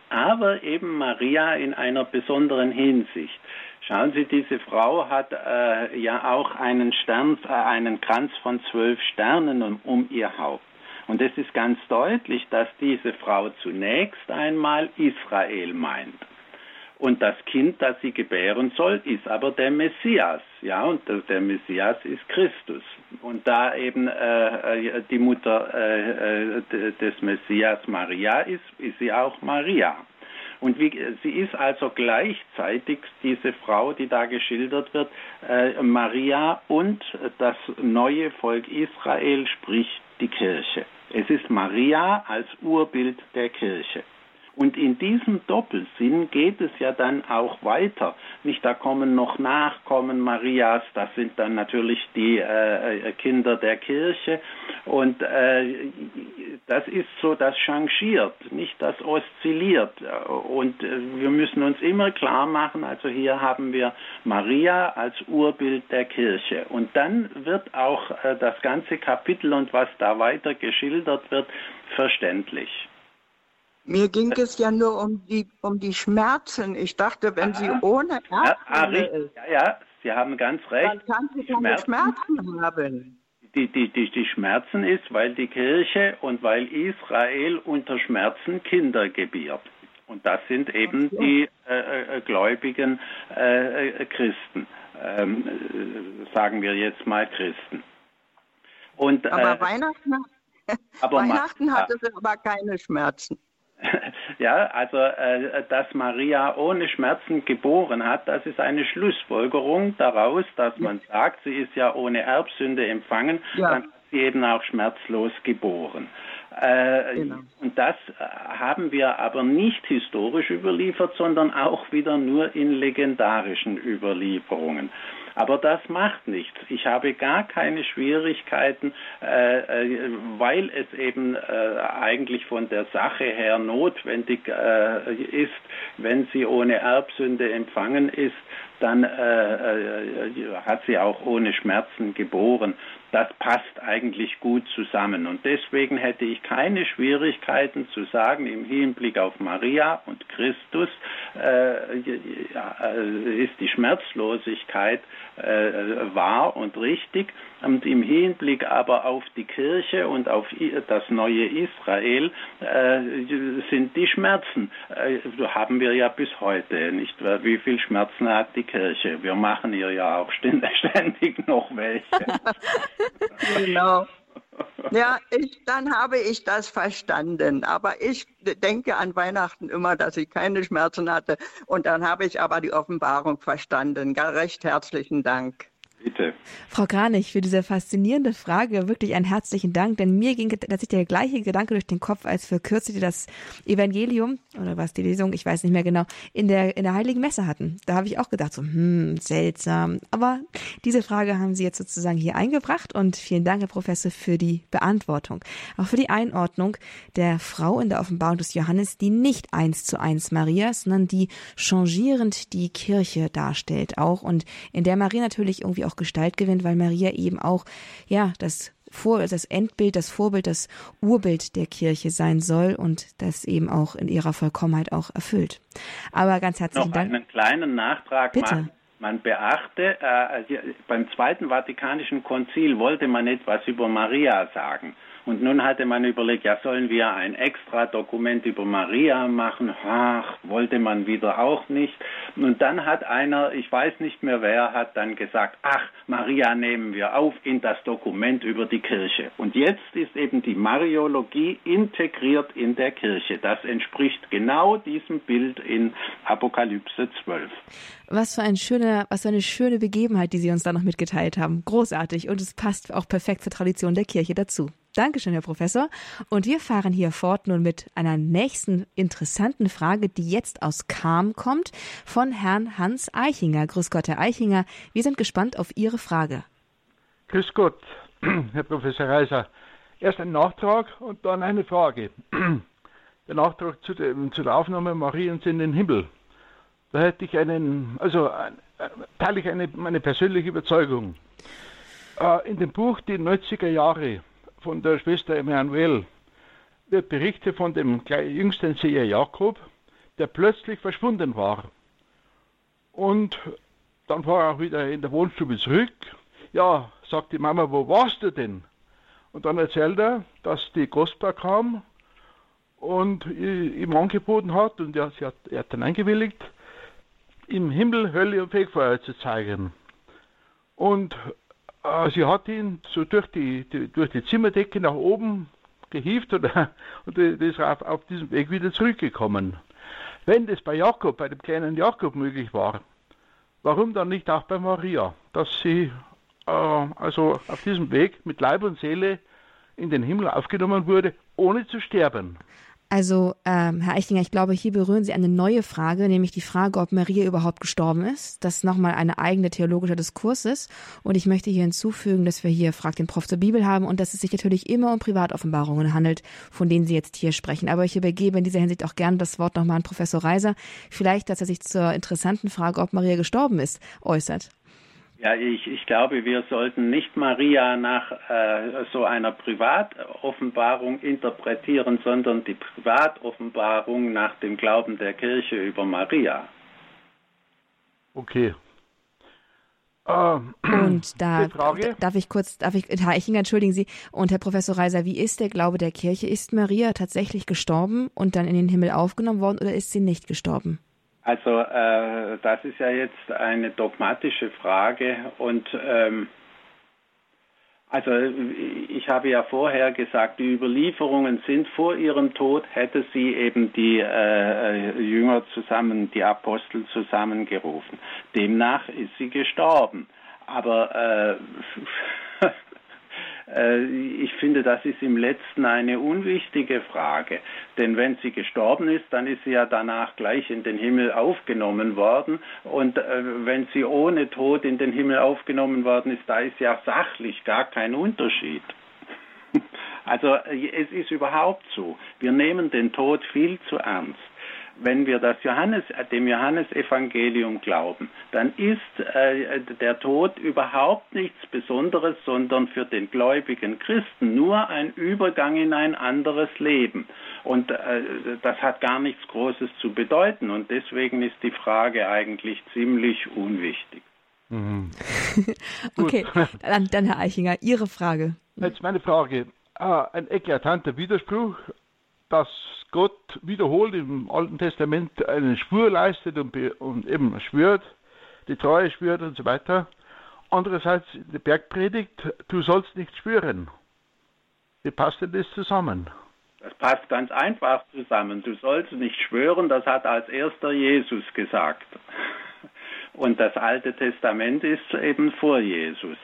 aber eben Maria in einer besonderen Hinsicht. Schauen Sie, diese Frau hat äh, ja auch einen Stern, äh, einen Kranz von zwölf Sternen um, um ihr Haupt. Und es ist ganz deutlich, dass diese Frau zunächst einmal Israel meint. Und das Kind, das sie gebären soll, ist aber der Messias. Ja, und der Messias ist Christus. Und da eben äh, äh die Mutter äh, äh des Messias Maria ist, ist sie auch Maria. Und wie, sie ist also gleichzeitig diese Frau, die da geschildert wird, äh, Maria und das neue Volk Israel, sprich die Kirche. Es ist Maria als Urbild der Kirche. Und in diesem Doppelsinn geht es ja dann auch weiter. Nicht, da kommen noch Nachkommen Marias, das sind dann natürlich die äh, Kinder der Kirche. Und äh, das ist so, das changiert, nicht das oszilliert. Und äh, wir müssen uns immer klar machen, also hier haben wir Maria als Urbild der Kirche. Und dann wird auch äh, das ganze Kapitel und was da weiter geschildert wird, verständlich. Mir ging es ja nur um die, um die Schmerzen. Ich dachte, wenn sie ohne Erbsünde ja, ist, ja, ja, Sie haben ganz recht. Dann kann sie keine Schmerzen, Schmerzen haben. Die, die, die, die Schmerzen ist, weil die Kirche und weil Israel unter Schmerzen Kinder gebiert. Und das sind eben so. die äh, äh, gläubigen äh, äh Christen, ähm, äh, sagen wir jetzt mal Christen. Und, aber äh, Weihnachten, aber <laughs> Weihnachten hatte sie aber keine Schmerzen. <laughs> Ja, also äh, dass Maria ohne Schmerzen geboren hat, das ist eine Schlussfolgerung daraus, dass man sagt, sie ist ja ohne Erbsünde empfangen, ja. dann hat sie eben auch schmerzlos geboren. Äh, genau. Und das äh, haben wir aber nicht historisch überliefert, sondern auch wieder nur in legendarischen Überlieferungen. Aber das macht nichts. Ich habe gar keine Schwierigkeiten, äh, äh, weil es eben äh, eigentlich von der Sache her notwendig äh, ist, wenn sie ohne Erbsünde empfangen ist, dann äh, hat sie auch ohne Schmerzen geboren. Das passt eigentlich gut zusammen. Und deswegen hätte ich keine Schwierigkeiten zu sagen, im Hinblick auf Maria und Christus äh, ist die Schmerzlosigkeit wahr und richtig. Und im Hinblick aber auf die Kirche und auf das neue Israel äh, sind die Schmerzen. Äh, haben wir ja bis heute nicht. Wie viel Schmerzen hat die Kirche? Wir machen ihr ja auch ständig <laughs> noch welche. <laughs> genau. Ja, ich, dann habe ich das verstanden. Aber ich denke an Weihnachten immer, dass ich keine Schmerzen hatte. Und dann habe ich aber die Offenbarung verstanden. Recht herzlichen Dank. Bitte. Frau Kranich, für diese faszinierende Frage wirklich einen herzlichen Dank, denn mir ging tatsächlich der gleiche Gedanke durch den Kopf, als wir kürzlich das Evangelium oder was die Lesung, ich weiß nicht mehr genau, in der in der Heiligen Messe hatten. Da habe ich auch gedacht so, hm, seltsam. Aber diese Frage haben Sie jetzt sozusagen hier eingebracht und vielen Dank, Herr Professor, für die Beantwortung, auch für die Einordnung der Frau in der Offenbarung des Johannes, die nicht eins zu eins Maria, sondern die changierend die Kirche darstellt auch und in der Maria natürlich irgendwie auch Gestalt gewinnt, weil Maria eben auch, ja, das vor, das Endbild, das Vorbild, das Urbild der Kirche sein soll und das eben auch in ihrer Vollkommenheit auch erfüllt. Aber ganz herzlichen Noch Dank. einen kleinen Nachtrag Bitte. machen. Man beachte, äh, beim Zweiten Vatikanischen Konzil wollte man etwas über Maria sagen. Und nun hatte man überlegt, ja, sollen wir ein extra Dokument über Maria machen? Ach, wollte man wieder auch nicht. Und dann hat einer, ich weiß nicht mehr wer, hat dann gesagt, ach, Maria nehmen wir auf in das Dokument über die Kirche. Und jetzt ist eben die Mariologie integriert in der Kirche. Das entspricht genau diesem Bild in Apokalypse 12. Was für ein schöner, was für eine schöne Begebenheit, die Sie uns da noch mitgeteilt haben. Großartig. Und es passt auch perfekt zur Tradition der Kirche dazu. Dankeschön, Herr Professor. Und wir fahren hier fort nun mit einer nächsten interessanten Frage, die jetzt aus Kam kommt, von Herrn Hans Eichinger. Grüß Gott, Herr Eichinger. Wir sind gespannt auf Ihre Frage. Grüß Gott, <clears throat> Herr Professor Reiser. Erst ein Nachtrag und dann eine Frage. <clears throat> Der Nachtrag zu, dem, zu der Aufnahme Mariens in den Himmel. Da hätte ich einen, also teile ich eine, meine persönliche Überzeugung. Äh, in dem Buch Die 90er Jahre von der Schwester Emanuel wird berichtet von dem jüngsten Seher Jakob, der plötzlich verschwunden war. Und dann war er auch wieder in der Wohnstube zurück. Ja, sagt die Mama, wo warst du denn? Und dann erzählt er, dass die Gospa kam und ihm angeboten hat, und er, hat, er hat dann eingewilligt, im Himmel Hölle und Fegfeuer zu zeigen. Und sie hat ihn so durch die, die, durch die Zimmerdecke nach oben gehievt und, <laughs> und ist auf, auf diesem Weg wieder zurückgekommen. Wenn das bei Jakob, bei dem kleinen Jakob möglich war, warum dann nicht auch bei Maria, dass sie äh, also auf diesem Weg mit Leib und Seele in den Himmel aufgenommen wurde, ohne zu sterben? Also, ähm, Herr Eichinger, ich glaube, hier berühren Sie eine neue Frage, nämlich die Frage, ob Maria überhaupt gestorben ist. Das nochmal eine eigene theologische Diskurs ist. Und ich möchte hier hinzufügen, dass wir hier Frag den Prof zur Bibel haben und dass es sich natürlich immer um Privatoffenbarungen handelt, von denen Sie jetzt hier sprechen. Aber ich übergebe in dieser Hinsicht auch gerne das Wort nochmal an Professor Reiser. Vielleicht, dass er sich zur interessanten Frage, ob Maria gestorben ist, äußert. Ja, ich, ich glaube, wir sollten nicht Maria nach äh, so einer Privatoffenbarung interpretieren, sondern die Privatoffenbarung nach dem Glauben der Kirche über Maria. Okay. Ähm, und <clears throat> da darf ich kurz, darf ich, Herr Eichinger, entschuldigen Sie, und Herr Professor Reiser, wie ist der Glaube der Kirche? Ist Maria tatsächlich gestorben und dann in den Himmel aufgenommen worden oder ist sie nicht gestorben? Also äh, das ist ja jetzt eine dogmatische Frage und ähm, also ich habe ja vorher gesagt, die Überlieferungen sind vor ihrem Tod hätte sie eben die äh, Jünger zusammen, die Apostel zusammengerufen. Demnach ist sie gestorben. Aber äh, äh, ich finde, das ist im letzten eine unwichtige Frage. Denn wenn sie gestorben ist, dann ist sie ja danach gleich in den Himmel aufgenommen worden. Und äh, wenn sie ohne Tod in den Himmel aufgenommen worden ist, da ist ja sachlich gar kein Unterschied. <laughs> Also äh, es ist überhaupt so. Wir nehmen den Tod viel zu ernst wenn wir das Johannes, dem Johannesevangelium glauben, dann ist äh, der Tod überhaupt nichts Besonderes, sondern für den gläubigen Christen nur ein Übergang in ein anderes Leben. Und äh, das hat gar nichts Großes zu bedeuten. Und deswegen ist die Frage eigentlich ziemlich unwichtig. Mhm. <laughs> okay, dann, dann Herr Eichinger, Ihre Frage. Jetzt meine Frage. Ah, ein eklatanter Widerspruch dass Gott wiederholt im Alten Testament einen Schwur leistet und, und eben schwört, die Treue schwört und so weiter. Andererseits die Bergpredigt, du sollst nicht schwören. Wie passt denn das zusammen? Das passt ganz einfach zusammen. Du sollst nicht schwören, das hat als erster Jesus gesagt. Und das Alte Testament ist eben vor Jesus.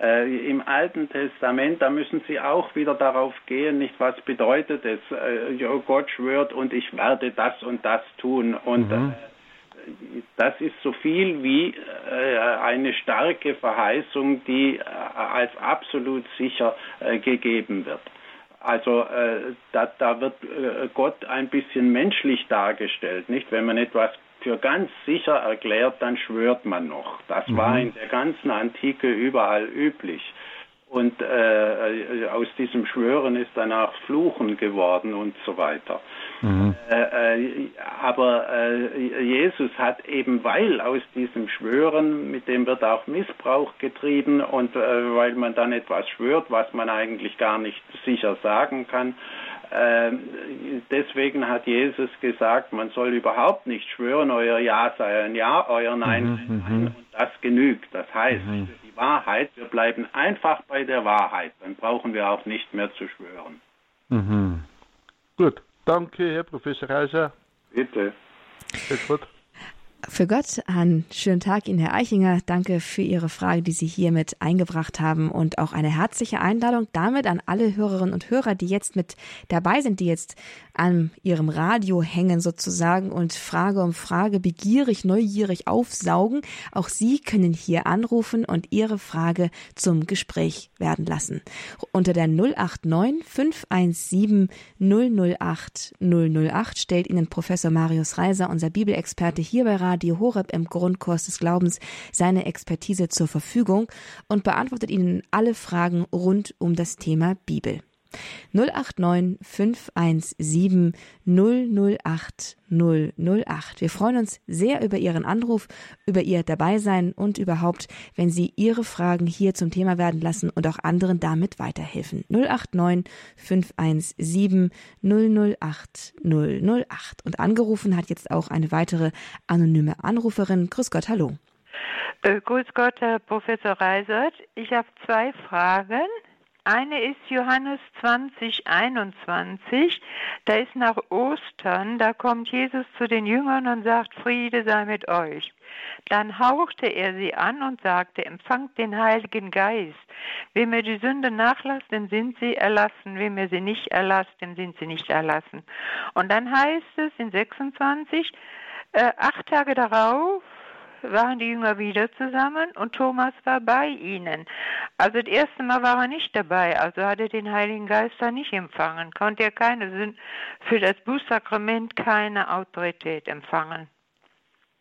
Äh, Im Alten Testament, da müssen Sie auch wieder darauf gehen, nicht was bedeutet es, äh, Gott schwört und ich werde das und das tun. Und mhm. äh, das ist so viel wie äh, eine starke Verheißung, die äh, als absolut sicher äh, gegeben wird. Also da, da, wird Gott ein bisschen menschlich dargestellt, nicht? Wenn man etwas für ganz sicher erklärt, dann schwört man noch. Das mhm. war in der ganzen Antike überall üblich. Und äh, aus diesem Schwören ist danach Fluchen geworden und so weiter. Mhm. Äh, äh, aber äh, Jesus hat eben, weil aus diesem Schwören, mit dem wird auch Missbrauch getrieben und äh, weil man dann etwas schwört, was man eigentlich gar nicht sicher sagen kann, deswegen hat Jesus gesagt, man soll überhaupt nicht schwören, euer Ja sei ein Ja, euer Nein mhm, sei Nein. Mhm. Und das genügt. Das heißt, mhm. für die Wahrheit, wir bleiben einfach bei der Wahrheit. Dann brauchen wir auch nicht mehr zu schwören. Mhm. Gut, danke, Herr Professor Reiser. Bitte. Bis gut. Für Gott einen schönen Tag Ihnen, Herr Eichinger. Danke für Ihre Frage, die Sie hier mit eingebracht haben und auch eine herzliche Einladung damit an alle Hörerinnen und Hörer, die jetzt mit dabei sind, die jetzt an ihrem Radio hängen sozusagen und Frage um Frage begierig, neugierig aufsaugen. Auch Sie können hier anrufen und Ihre Frage zum Gespräch werden lassen. Unter der 089 517 008 008 stellt Ihnen Professor Marius Reiser, unser Bibelexperte hier bei Radio Horeb im Grundkurs des Glaubens, seine Expertise zur Verfügung und beantwortet Ihnen alle Fragen rund um das Thema Bibel. 089 517 008 008. Wir freuen uns sehr über Ihren Anruf, über Ihr Dabeisein und überhaupt, wenn Sie Ihre Fragen hier zum Thema werden lassen und auch anderen damit weiterhelfen. 089 517 008 008. Und angerufen hat jetzt auch eine weitere anonyme Anruferin. Grüß Gott, hallo. Äh, grüß Gott, Herr Professor Reisert. Ich habe zwei Fragen. Eine ist Johannes 20, 21. Da ist nach Ostern, da kommt Jesus zu den Jüngern und sagt, Friede sei mit euch. Dann hauchte er sie an und sagte, empfangt den Heiligen Geist. Wem er die Sünde nachlasst, dem sind sie erlassen. Wem er sie nicht erlasst, dem sind sie nicht erlassen. Und dann heißt es in 26, äh, acht Tage darauf waren die Jünger wieder zusammen und Thomas war bei ihnen. Also das erste Mal war er nicht dabei, also hat er den Heiligen Geist da nicht empfangen, konnte er keine für das Bußsakrament keine Autorität empfangen.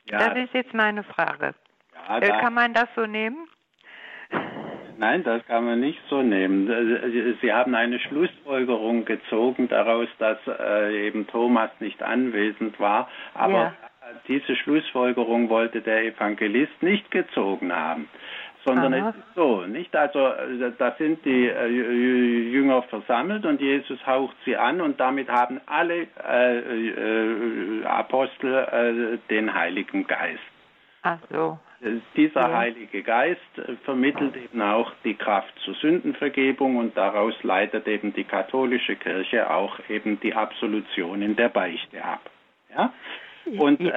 Ja, das ist jetzt meine Frage. Ja, äh, kann man das so nehmen? Nein, das kann man nicht so nehmen. Sie haben eine Schlussfolgerung gezogen daraus, dass äh, eben Thomas nicht anwesend war, aber ja diese Schlussfolgerung wollte der Evangelist nicht gezogen haben sondern Aha. es ist so, nicht? Also da sind die äh, Jünger versammelt und Jesus haucht sie an und damit haben alle äh, äh, Apostel äh, den Heiligen Geist. Ach so. Dieser. Heilige Geist vermittelt eben auch die Kraft zur Sündenvergebung und daraus leitet eben die katholische Kirche auch eben die Absolution in der Beichte ab. Ja? Und äh,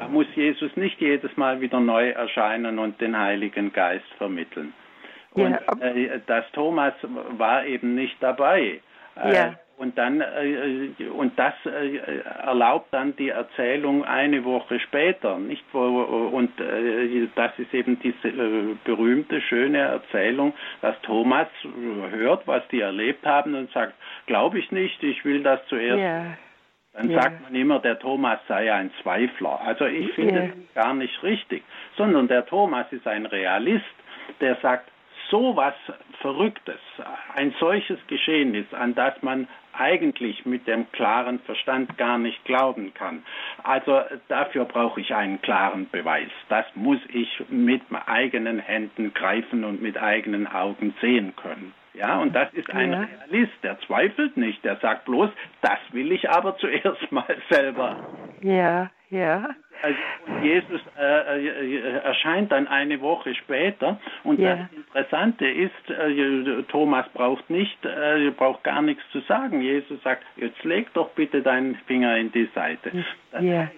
da muss Jesus nicht jedes Mal wieder neu erscheinen und den Heiligen Geist vermitteln. Und äh, das Thomas war eben nicht dabei. Äh, ja. Und dann äh, und das äh, erlaubt dann die Erzählung eine Woche später, nicht wo und äh, das ist eben diese äh, berühmte schöne Erzählung, dass Thomas hört, was die erlebt haben und sagt, glaube ich nicht, ich will das zuerst ja. Dann ja. sagt man immer, der Thomas sei ein Zweifler. Also ich finde ja. das gar nicht richtig, sondern der Thomas ist ein Realist, der sagt, so was Verrücktes, ein solches Geschehnis, an das man eigentlich mit dem klaren Verstand gar nicht glauben kann. Also dafür brauche ich einen klaren Beweis. Das muss ich mit eigenen Händen greifen und mit eigenen Augen sehen können. Ja, und das ist ein ja. Realist, der zweifelt nicht, der sagt bloß, das will ich aber <laughs> zuerst mal selber. Ja, ja. Also, Jesus äh, äh, erscheint dann eine Woche später und ja. das Interessante ist, äh, Thomas braucht nicht, äh, braucht gar nichts zu sagen. Jesus sagt, jetzt leg doch bitte deinen Finger in die Seite. Das ja.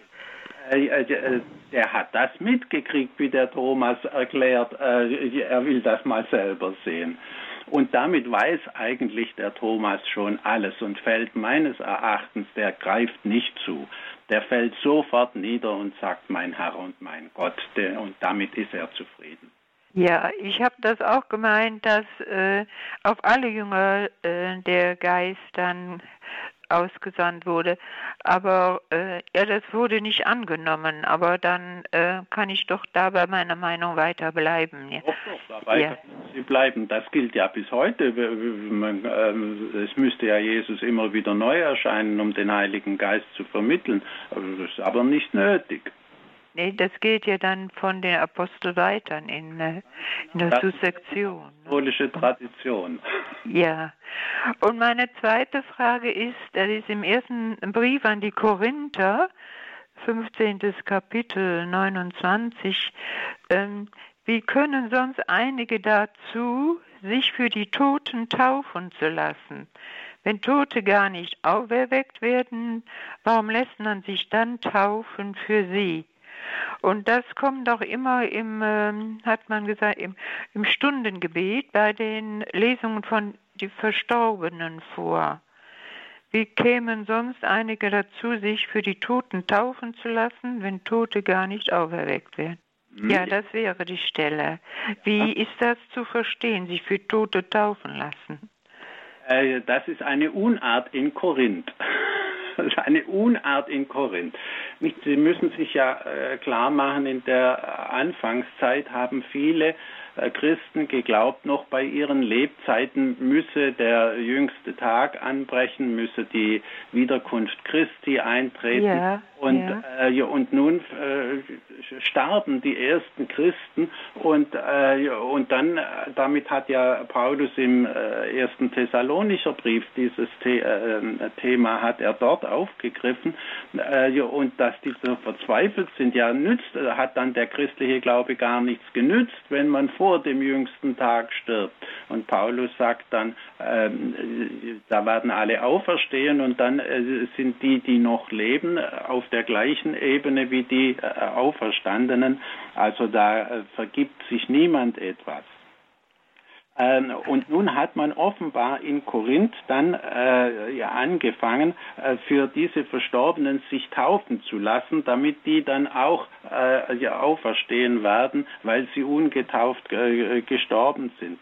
Äh, äh, der hat das mitgekriegt, wie der Thomas erklärt, er will das mal selber sehen. Und damit weiß eigentlich der Thomas schon alles und fällt meines Erachtens, der greift nicht zu. Der fällt sofort nieder und sagt, mein Herr und mein Gott, und damit ist er zufrieden. Ja, ich habe das auch gemeint, dass äh, auf alle Jünger äh, der Geist dann ausgesandt wurde. Aber äh, ja, das wurde nicht angenommen. Aber dann äh, kann ich doch da bei meiner Meinung weiter bleiben. Ja. Doch, doch, dabei ja. Sie bleiben. Das gilt ja bis heute. Man, äh, es müsste ja Jesus immer wieder neu erscheinen, um den Heiligen Geist zu vermitteln. Das ist aber nicht nötig. Nee, das geht ja dann von den Apostel weiter in, äh, in der Sussektion. Katholische Tradition. Ja. Und meine zweite Frage ist, das ist im ersten Brief an die Korinther, 15. Kapitel 29, ähm, wie können sonst einige dazu, sich für die Toten taufen zu lassen? Wenn Tote gar nicht auferweckt werden, warum lässt man sich dann taufen für sie? Und das kommt auch immer im, ähm, hat man gesagt, im, im Stundengebet bei den Lesungen von die Verstorbenen vor. Wie kämen sonst einige dazu, sich für die Toten taufen zu lassen, wenn Tote gar nicht auferweckt werden? Hm. Ja, das wäre die Stelle. Wie ist das zu verstehen, sich für Tote taufen lassen? Äh, das ist eine Unart in Korinth. <laughs> Eine Unart in Korinth. Sie müssen sich ja äh, klar machen, in der Anfangszeit haben viele äh, Christen geglaubt, noch bei ihren Lebzeiten müsse der jüngste Tag anbrechen, müsse die Wiederkunft Christi eintreten. Ja, und, ja. Äh, und nun äh, starben die ersten Christen und, äh, und dann, damit hat ja Paulus im äh, ersten Thessalonischer Brief dieses The äh, Thema hat er dort aufgegriffen und dass die so verzweifelt sind, ja nützt, hat dann der christliche Glaube gar nichts genützt, wenn man vor dem jüngsten Tag stirbt. Und Paulus sagt dann, ähm, da werden alle auferstehen und dann äh, sind die, die noch leben, auf der gleichen Ebene wie die äh, Auferstandenen. Also da äh, vergibt sich niemand etwas. Ähm, und nun hat man offenbar in Korinth dann äh, ja, angefangen, äh, für diese Verstorbenen sich taufen zu lassen, damit die dann auch äh, ja, auferstehen werden, weil sie ungetauft äh, gestorben sind.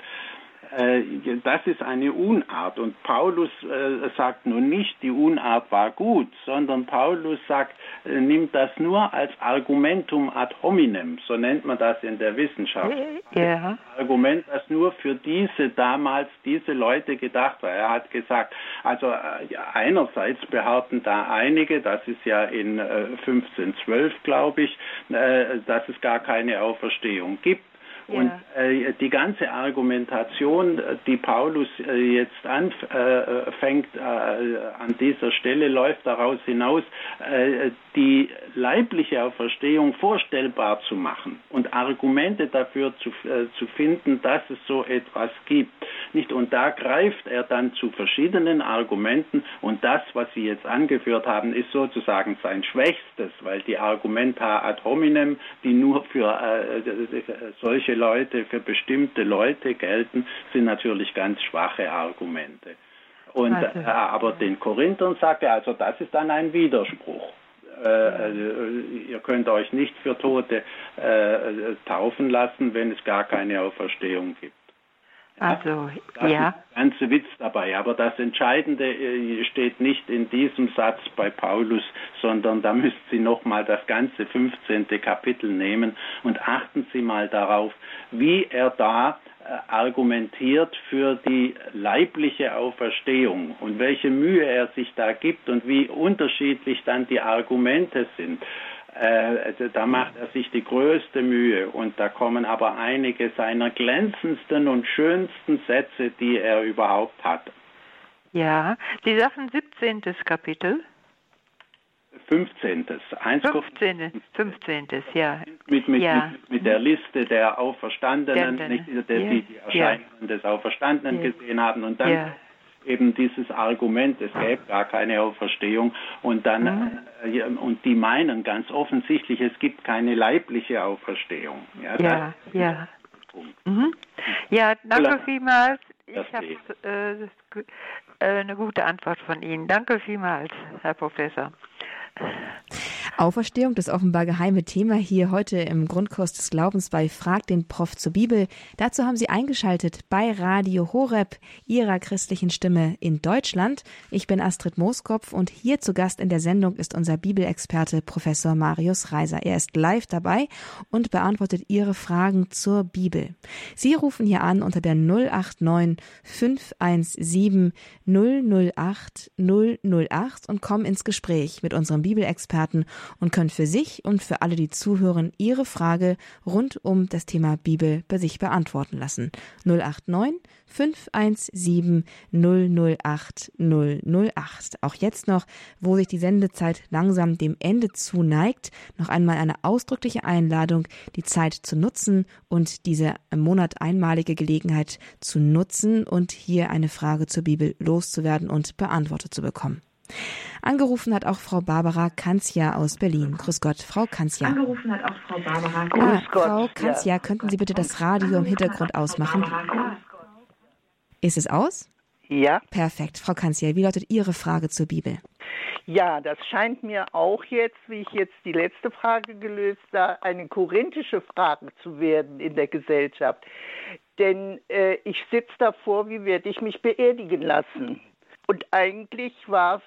Äh, das ist eine Unart. Und Paulus äh, sagt nun nicht, die Unart war gut, sondern Paulus sagt, äh, nimmt das nur als Argumentum ad hominem, so nennt man das in der Wissenschaft. Ja. Argument, das nur für diese damals, diese Leute gedacht war. Er hat gesagt, also einerseits behaupten da einige, das ist ja in 1512, glaube ich, dass es gar keine Auferstehung gibt. Und äh, die ganze Argumentation, die Paulus äh, jetzt anfängt äh, an dieser Stelle, läuft daraus hinaus, äh, die leibliche Auferstehung vorstellbar zu machen und Argumente dafür zu, äh, zu finden, dass es so etwas gibt. Nicht? Und da greift er dann zu verschiedenen Argumenten und das, was Sie jetzt angeführt haben, ist sozusagen sein Schwächstes, weil die Argumenta ad hominem, die nur für äh, solche Leute, für bestimmte Leute gelten, sind natürlich ganz schwache Argumente. Und, also, äh, aber den Korinthern sagt er, also das ist dann ein Widerspruch. Äh, also, ihr könnt euch nicht für Tote äh, taufen lassen, wenn es gar keine Auferstehung gibt. Also, das ja. Ist der ganze Witz dabei. Aber das Entscheidende äh, steht nicht in diesem Satz bei Paulus, sondern da müssen Sie nochmal das ganze 15. Kapitel nehmen und achten Sie mal darauf, wie er da äh, argumentiert für die leibliche Auferstehung und welche Mühe er sich da gibt und wie unterschiedlich dann die Argumente sind. Äh, also da macht er sich die größte Mühe und da kommen aber einige seiner glänzendsten und schönsten Sätze, die er überhaupt hat. Ja, Sie sagen 17. Kapitel. 15. 15. 15. Ja. Mit, mit, ja. Mit, mit, der Liste der Auferstandenen, nicht, die, die Erscheinungen ja. des Auferstandenen gesehen haben und dann eben dieses Argument, es gäbe gar keine Auferstehung und dann mhm. äh, und die meinen ganz offensichtlich, es gibt keine leibliche Auferstehung. Ja, ja. Ja, mhm. ja danke vielmals. Ich habe äh, äh, eine gute Antwort von Ihnen. Danke vielmals, Herr Professor. Auferstehung, das offenbar geheime Thema hier heute im Grundkurs des Glaubens bei Frag den Prof zur Bibel. Dazu haben Sie eingeschaltet bei Radio Horeb, Ihrer christlichen Stimme in Deutschland. Ich bin Astrid Mooskopf und hier zu Gast in der Sendung ist unser Bibelexperte Professor Marius Reiser. Er ist live dabei und beantwortet Ihre Fragen zur Bibel. Sie rufen hier an unter der 089 517 008 008 und kommen ins Gespräch mit unserem Bibelexperten und können für sich und für alle, die zuhören, ihre Frage rund um das Thema Bibel bei sich beantworten lassen. 089 517 008 008. Auch jetzt noch, wo sich die Sendezeit langsam dem Ende zuneigt, noch einmal eine ausdrückliche Einladung, die Zeit zu nutzen und diese im Monat einmalige Gelegenheit zu nutzen und hier eine Frage zur Bibel loszuwerden und beantwortet zu bekommen. Angerufen hat auch Frau Barbara Kanzia aus Berlin. Grüß Gott, Frau Kanzia. Angerufen hat auch Frau Barbara Kanzia. Ah, Frau Kanzia, ja. könnten Sie bitte das Radio im Hintergrund ausmachen? Ist es aus? Ja. Perfekt. Frau Kanzia, wie lautet Ihre Frage zur Bibel? Ja, das scheint mir auch jetzt, wie ich jetzt die letzte Frage gelöst habe, eine korinthische Frage zu werden in der Gesellschaft. Denn äh, ich sitze davor, wie werde ich mich beerdigen lassen? Und eigentlich war es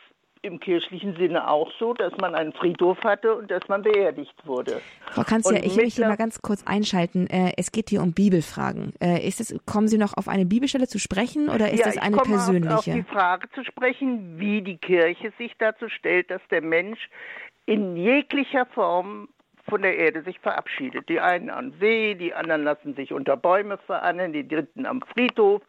im kirchlichen Sinne auch so, dass man einen Friedhof hatte und dass man beerdigt wurde. Frau Kanzler, ich will mich hier mal ganz kurz einschalten. Äh, es geht hier um Bibelfragen. Äh, ist es, kommen Sie noch auf eine Bibelstelle zu sprechen oder ist ja, das eine ich komme persönliche? Auf die Frage zu sprechen, wie die Kirche sich dazu stellt, dass der Mensch in jeglicher Form von der Erde sich verabschiedet. Die einen am See, die anderen lassen sich unter Bäume verahnen, die dritten am Friedhof.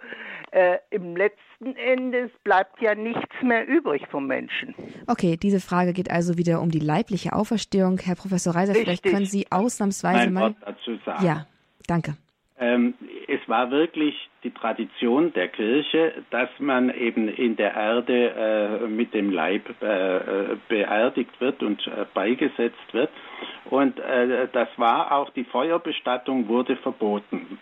Äh, Im letzten Endes bleibt ja nichts mehr übrig vom Menschen. Okay, diese Frage geht also wieder um die leibliche Auferstehung. Herr Professor Reiser, Richtig. vielleicht können Sie ausnahmsweise Ein mal. Wort dazu sagen. Ja, danke. Ähm, es war wirklich die Tradition der Kirche, dass man eben in der Erde äh, mit dem Leib äh, beerdigt wird und äh, beigesetzt wird. Und äh, das war auch die Feuerbestattung wurde verboten.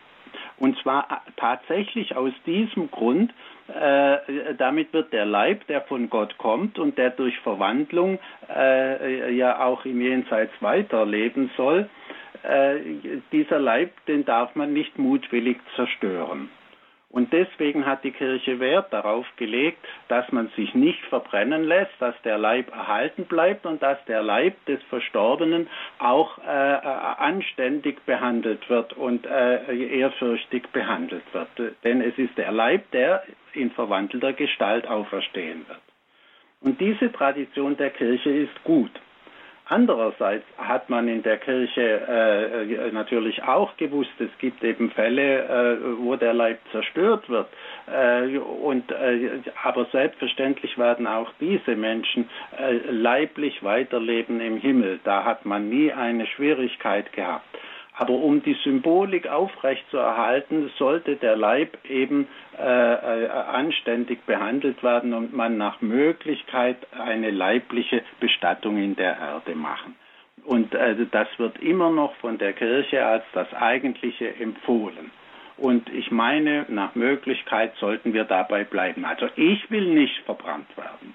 Und zwar äh, tatsächlich aus diesem Grund, äh, damit wird der Leib, der von Gott kommt und der durch Verwandlung ja auch im Jenseits weiterleben soll, äh, dieser Leib, den darf man nicht mutwillig zerstören. Und deswegen hat die Kirche Wert darauf gelegt, dass man sich nicht verbrennen lässt, dass der Leib erhalten bleibt und dass der Leib des Verstorbenen auch äh, anständig behandelt wird und äh, ehrfürchtig behandelt wird. Denn es ist der Leib, der in verwandelter Gestalt auferstehen wird. Und diese Tradition der Kirche ist gut. Andererseits hat man in der Kirche äh, natürlich auch gewusst, es gibt eben Fälle, äh, wo der Leib zerstört wird. Äh, und, äh, aber selbstverständlich werden auch diese Menschen äh, leiblich weiterleben im Himmel. Da hat man nie eine Schwierigkeit gehabt. Aber um die Symbolik aufrechtzuerhalten, sollte der Leib eben äh, äh, anständig behandelt werden und man nach Möglichkeit eine leibliche Bestattung in der Erde machen. Und äh, das wird immer noch von der Kirche als das Eigentliche empfohlen. Und ich meine, nach Möglichkeit sollten wir dabei bleiben. Also ich will nicht verbrannt werden.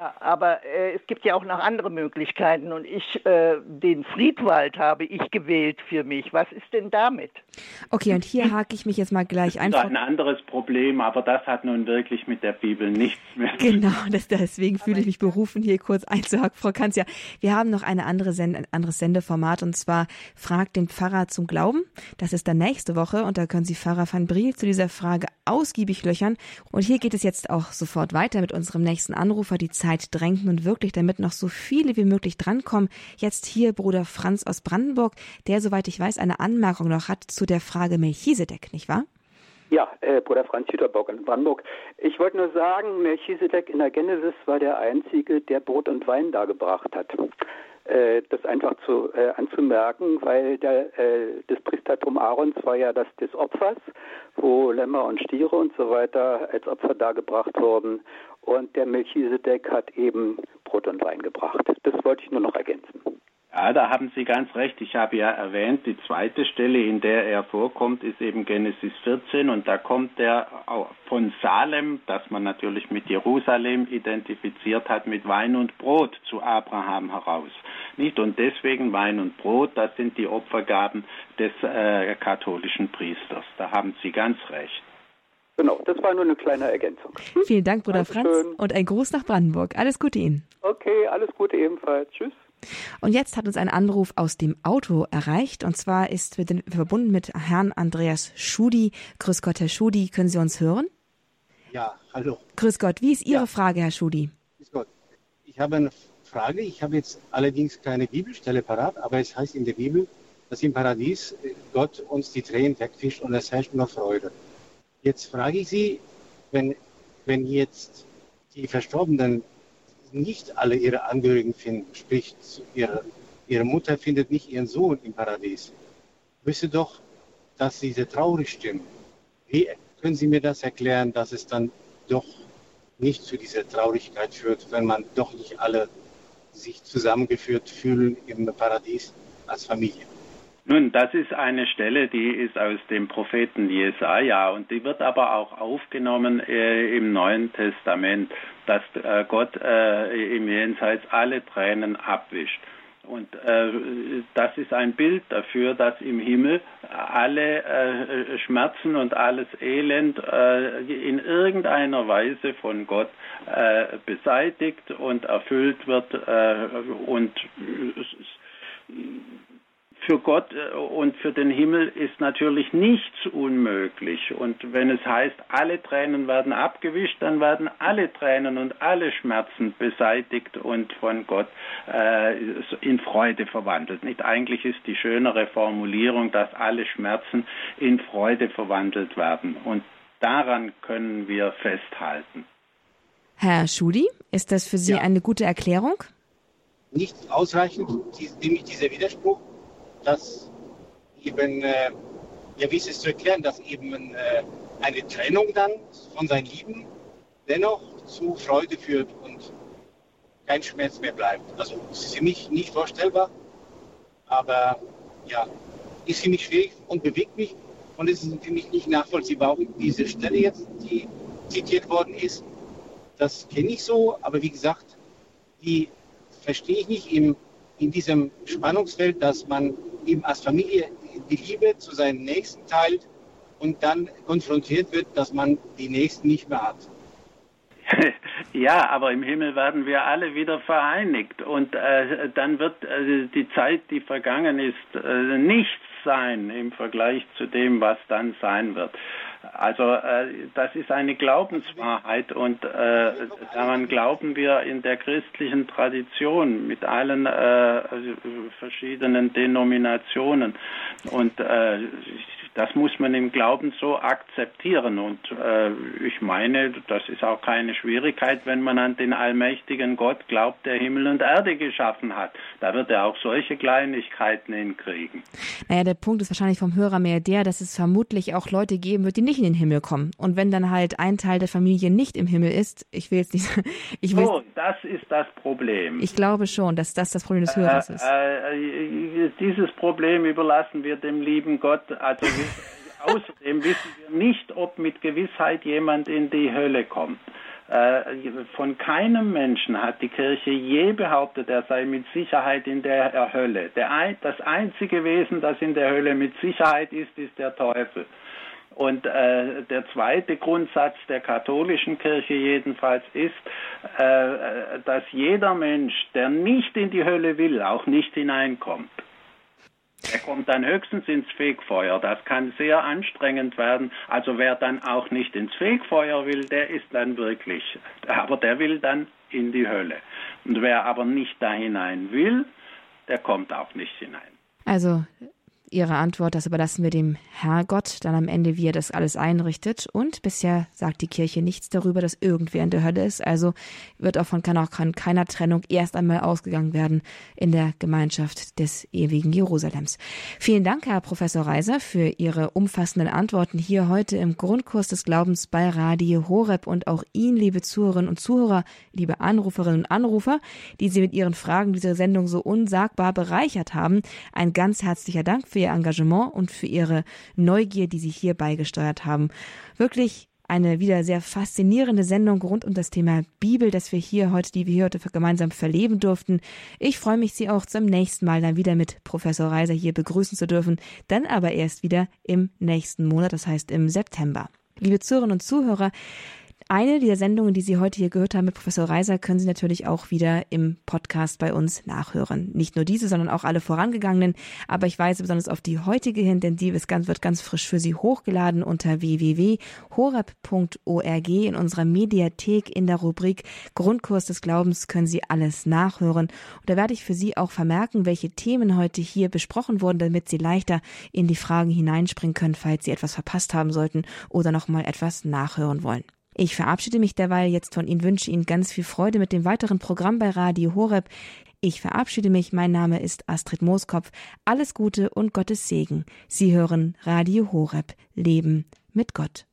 Ja, aber äh, es gibt ja auch noch andere Möglichkeiten und ich, äh, den Friedwald habe ich gewählt für mich. Was ist denn damit? Okay, und hier hake ich mich jetzt mal gleich ein. Das ist ein anderes Problem, aber das hat nun wirklich mit der Bibel nichts mehr zu tun. Genau, das, deswegen fühle ich mich berufen, hier kurz einzuhaken, Frau Kanzia. Wir haben noch eine andere Send ein anderes Sendeformat und zwar Frag den Pfarrer zum Glauben. Das ist dann nächste Woche und da können Sie Pfarrer van Briel zu dieser Frage ausgiebig löchern. Und hier geht es jetzt auch sofort weiter mit unserem nächsten Anrufer, die Zeit Zeit drängt nun wirklich, damit noch so viele wie möglich drankommen. Jetzt hier Bruder Franz aus Brandenburg, der, soweit ich weiß, eine Anmerkung noch hat zu der Frage Melchisedek, nicht wahr? Ja, äh, Bruder Franz Hüterbock in Brandenburg. Ich wollte nur sagen, Melchisedek in der Genesis war der Einzige, der Brot und Wein dargebracht hat. Äh, das einfach zu, äh, anzumerken, weil der, äh, das Priestertum Aarons war ja das des Opfers, wo Lämmer und Stiere und so weiter als Opfer dargebracht wurden. Und der Melchisedek hat eben Brot und Wein gebracht. Das wollte ich nur noch ergänzen. Ja, da haben Sie ganz recht. Ich habe ja erwähnt, die zweite Stelle, in der er vorkommt, ist eben Genesis 14 und da kommt er von Salem, das man natürlich mit Jerusalem identifiziert hat, mit Wein und Brot zu Abraham heraus. Nicht? Und deswegen Wein und Brot, das sind die Opfergaben des äh, katholischen Priesters. Da haben Sie ganz recht. Genau, das war nur eine kleine Ergänzung. Vielen Dank, Bruder Dankeschön. Franz, und ein Gruß nach Brandenburg. Alles Gute Ihnen. Okay, alles Gute ebenfalls. Tschüss. Und jetzt hat uns ein Anruf aus dem Auto erreicht. Und zwar ist wir verbunden mit Herrn Andreas Schudi. Grüß Gott, Herr Schudi. Können Sie uns hören? Ja, hallo. Grüß Gott. Wie ist Ihre ja. Frage, Herr Schudi? Grüß Gott. Ich habe eine Frage. Ich habe jetzt allerdings keine Bibelstelle parat, aber es heißt in der Bibel, dass im Paradies Gott uns die Tränen wegfischt und es herrscht nur Freude. Jetzt frage ich Sie, wenn, wenn jetzt die Verstorbenen nicht alle ihre Angehörigen finden, sprich ihre, ihre Mutter findet nicht ihren Sohn im Paradies, wüsste doch, dass diese traurig stimmen. Wie können Sie mir das erklären, dass es dann doch nicht zu dieser Traurigkeit führt, wenn man doch nicht alle sich zusammengeführt fühlen im Paradies als Familie? Nun, das ist eine Stelle, die ist aus dem Propheten Jesaja und die wird aber auch aufgenommen äh, im Neuen Testament, dass äh, Gott äh, im Jenseits alle Tränen abwischt. Und äh, das ist ein Bild dafür, dass im Himmel alle äh, Schmerzen und alles Elend äh, in irgendeiner Weise von Gott äh, beseitigt und erfüllt wird und für Gott äh, und für den Himmel ist natürlich nichts unmöglich. Und wenn es heißt, alle Tränen werden abgewischt, dann werden alle Tränen und alle Schmerzen beseitigt und von Gott äh, in Freude verwandelt. Nicht eigentlich ist die schönere Formulierung, dass alle Schmerzen in Freude verwandelt werden. Und daran können wir festhalten. Herr Schudi, ist das für Sie ja. eine gute Erklärung? Nicht ausreichend, nämlich dieser Widerspruch dass eben, äh, ja, wie ist es zu erklären, dass eben äh, eine Trennung dann von seinen Lieben dennoch zu Freude führt und kein Schmerz mehr bleibt. Also es ist für mich nicht vorstellbar, aber ja, ist für mich schwierig und bewegt mich und es ist für mich nicht nachvollziehbar. Auch diese Stelle jetzt, die zitiert worden ist, das kenne ich so, aber wie gesagt, die verstehe ich nicht im, in diesem Spannungsfeld, dass man eben als Familie die Liebe zu seinen Nächsten teilt und dann konfrontiert wird, dass man die Nächsten nicht mehr hat. <laughs> Ja, aber im Himmel werden wir alle wieder vereinigt und äh, dann wird äh, die Zeit, die vergangen ist, äh, nichts sein im Vergleich zu dem, was dann sein wird. Also äh, das ist eine Glaubenswahrheit und äh, daran glauben wir in der christlichen Tradition mit allen äh, verschiedenen Denominationen. Und äh, das muss man im Glauben so akzeptieren. Und äh, ich meine, das ist auch keine Schwierigkeit, wenn man an den allmächtigen Gott glaubt, der Himmel und Erde geschaffen hat. Da wird er auch solche Kleinigkeiten hinkriegen. Naja, der Punkt ist wahrscheinlich vom Hörer mehr der, dass es vermutlich auch Leute geben wird, die nicht in den Himmel kommen. Und wenn dann halt ein Teil der Familie nicht im Himmel ist, ich will jetzt nicht. <laughs> Ich will, oh, das ist das Problem. Ich glaube schon, dass das das Problem des Hörers ist. Äh, äh, dieses Problem überlassen wir dem lieben Gott. Also außerdem wissen wir nicht, ob mit Gewissheit jemand in die Hölle kommt. Äh, von keinem Menschen hat die Kirche je behauptet, er sei mit Sicherheit in der Hölle. Das einzige Wesen, das in der Hölle mit Sicherheit ist, ist der Teufel. Und äh, der zweite Grundsatz der katholischen Kirche jedenfalls ist, äh, dass jeder Mensch, der nicht in die Hölle will, auch nicht hineinkommt. Er kommt dann höchstens ins Fegfeuer. Das kann sehr anstrengend werden. Also wer dann auch nicht ins Fegfeuer will, der ist dann wirklich, aber der will dann in die Hölle. Und wer aber nicht da hinein will, der kommt auch nicht hinein. Also Ihre Antwort, das überlassen wir dem Herrgott dann am Ende, wie er das alles einrichtet. Und bisher sagt die Kirche nichts darüber, dass irgendwer in der Hölle ist. Also wird auch von keiner Trennung erst einmal ausgegangen werden in der Gemeinschaft des ewigen Jerusalems. Vielen Dank, Herr Professor Reiser, für Ihre umfassenden Antworten hier heute im Grundkurs des Glaubens bei Radio Horeb und auch Ihnen, liebe Zuhörerinnen und Zuhörer, liebe Anruferinnen und Anrufer, die Sie mit Ihren Fragen diese Sendung so unsagbar bereichert haben. Ein ganz herzlicher Dank für Ihr Engagement und für Ihre Neugier, die Sie hier beigesteuert haben. Wirklich eine wieder sehr faszinierende Sendung rund um das Thema Bibel, das wir hier heute, die wir heute gemeinsam verleben durften. Ich freue mich, Sie auch zum nächsten Mal dann wieder mit Professor Reiser hier begrüßen zu dürfen, dann aber erst wieder im nächsten Monat, das heißt im September. Liebe Zuhörerinnen und Zuhörer, eine dieser Sendungen, die Sie heute hier gehört haben mit Professor Reiser, können Sie natürlich auch wieder im Podcast bei uns nachhören. Nicht nur diese, sondern auch alle vorangegangenen. Aber ich weise besonders auf die heutige hin, denn die wird ganz frisch für Sie hochgeladen unter www.horeb.org in unserer Mediathek in der Rubrik Grundkurs des Glaubens können Sie alles nachhören. Und da werde ich für Sie auch vermerken, welche Themen heute hier besprochen wurden, damit Sie leichter in die Fragen hineinspringen können, falls Sie etwas verpasst haben sollten oder noch mal etwas nachhören wollen. Ich verabschiede mich derweil jetzt von Ihnen, wünsche Ihnen ganz viel Freude mit dem weiteren Programm bei Radio Horeb. Ich verabschiede mich, mein Name ist Astrid Mooskopf. Alles Gute und Gottes Segen. Sie hören Radio Horeb, Leben mit Gott.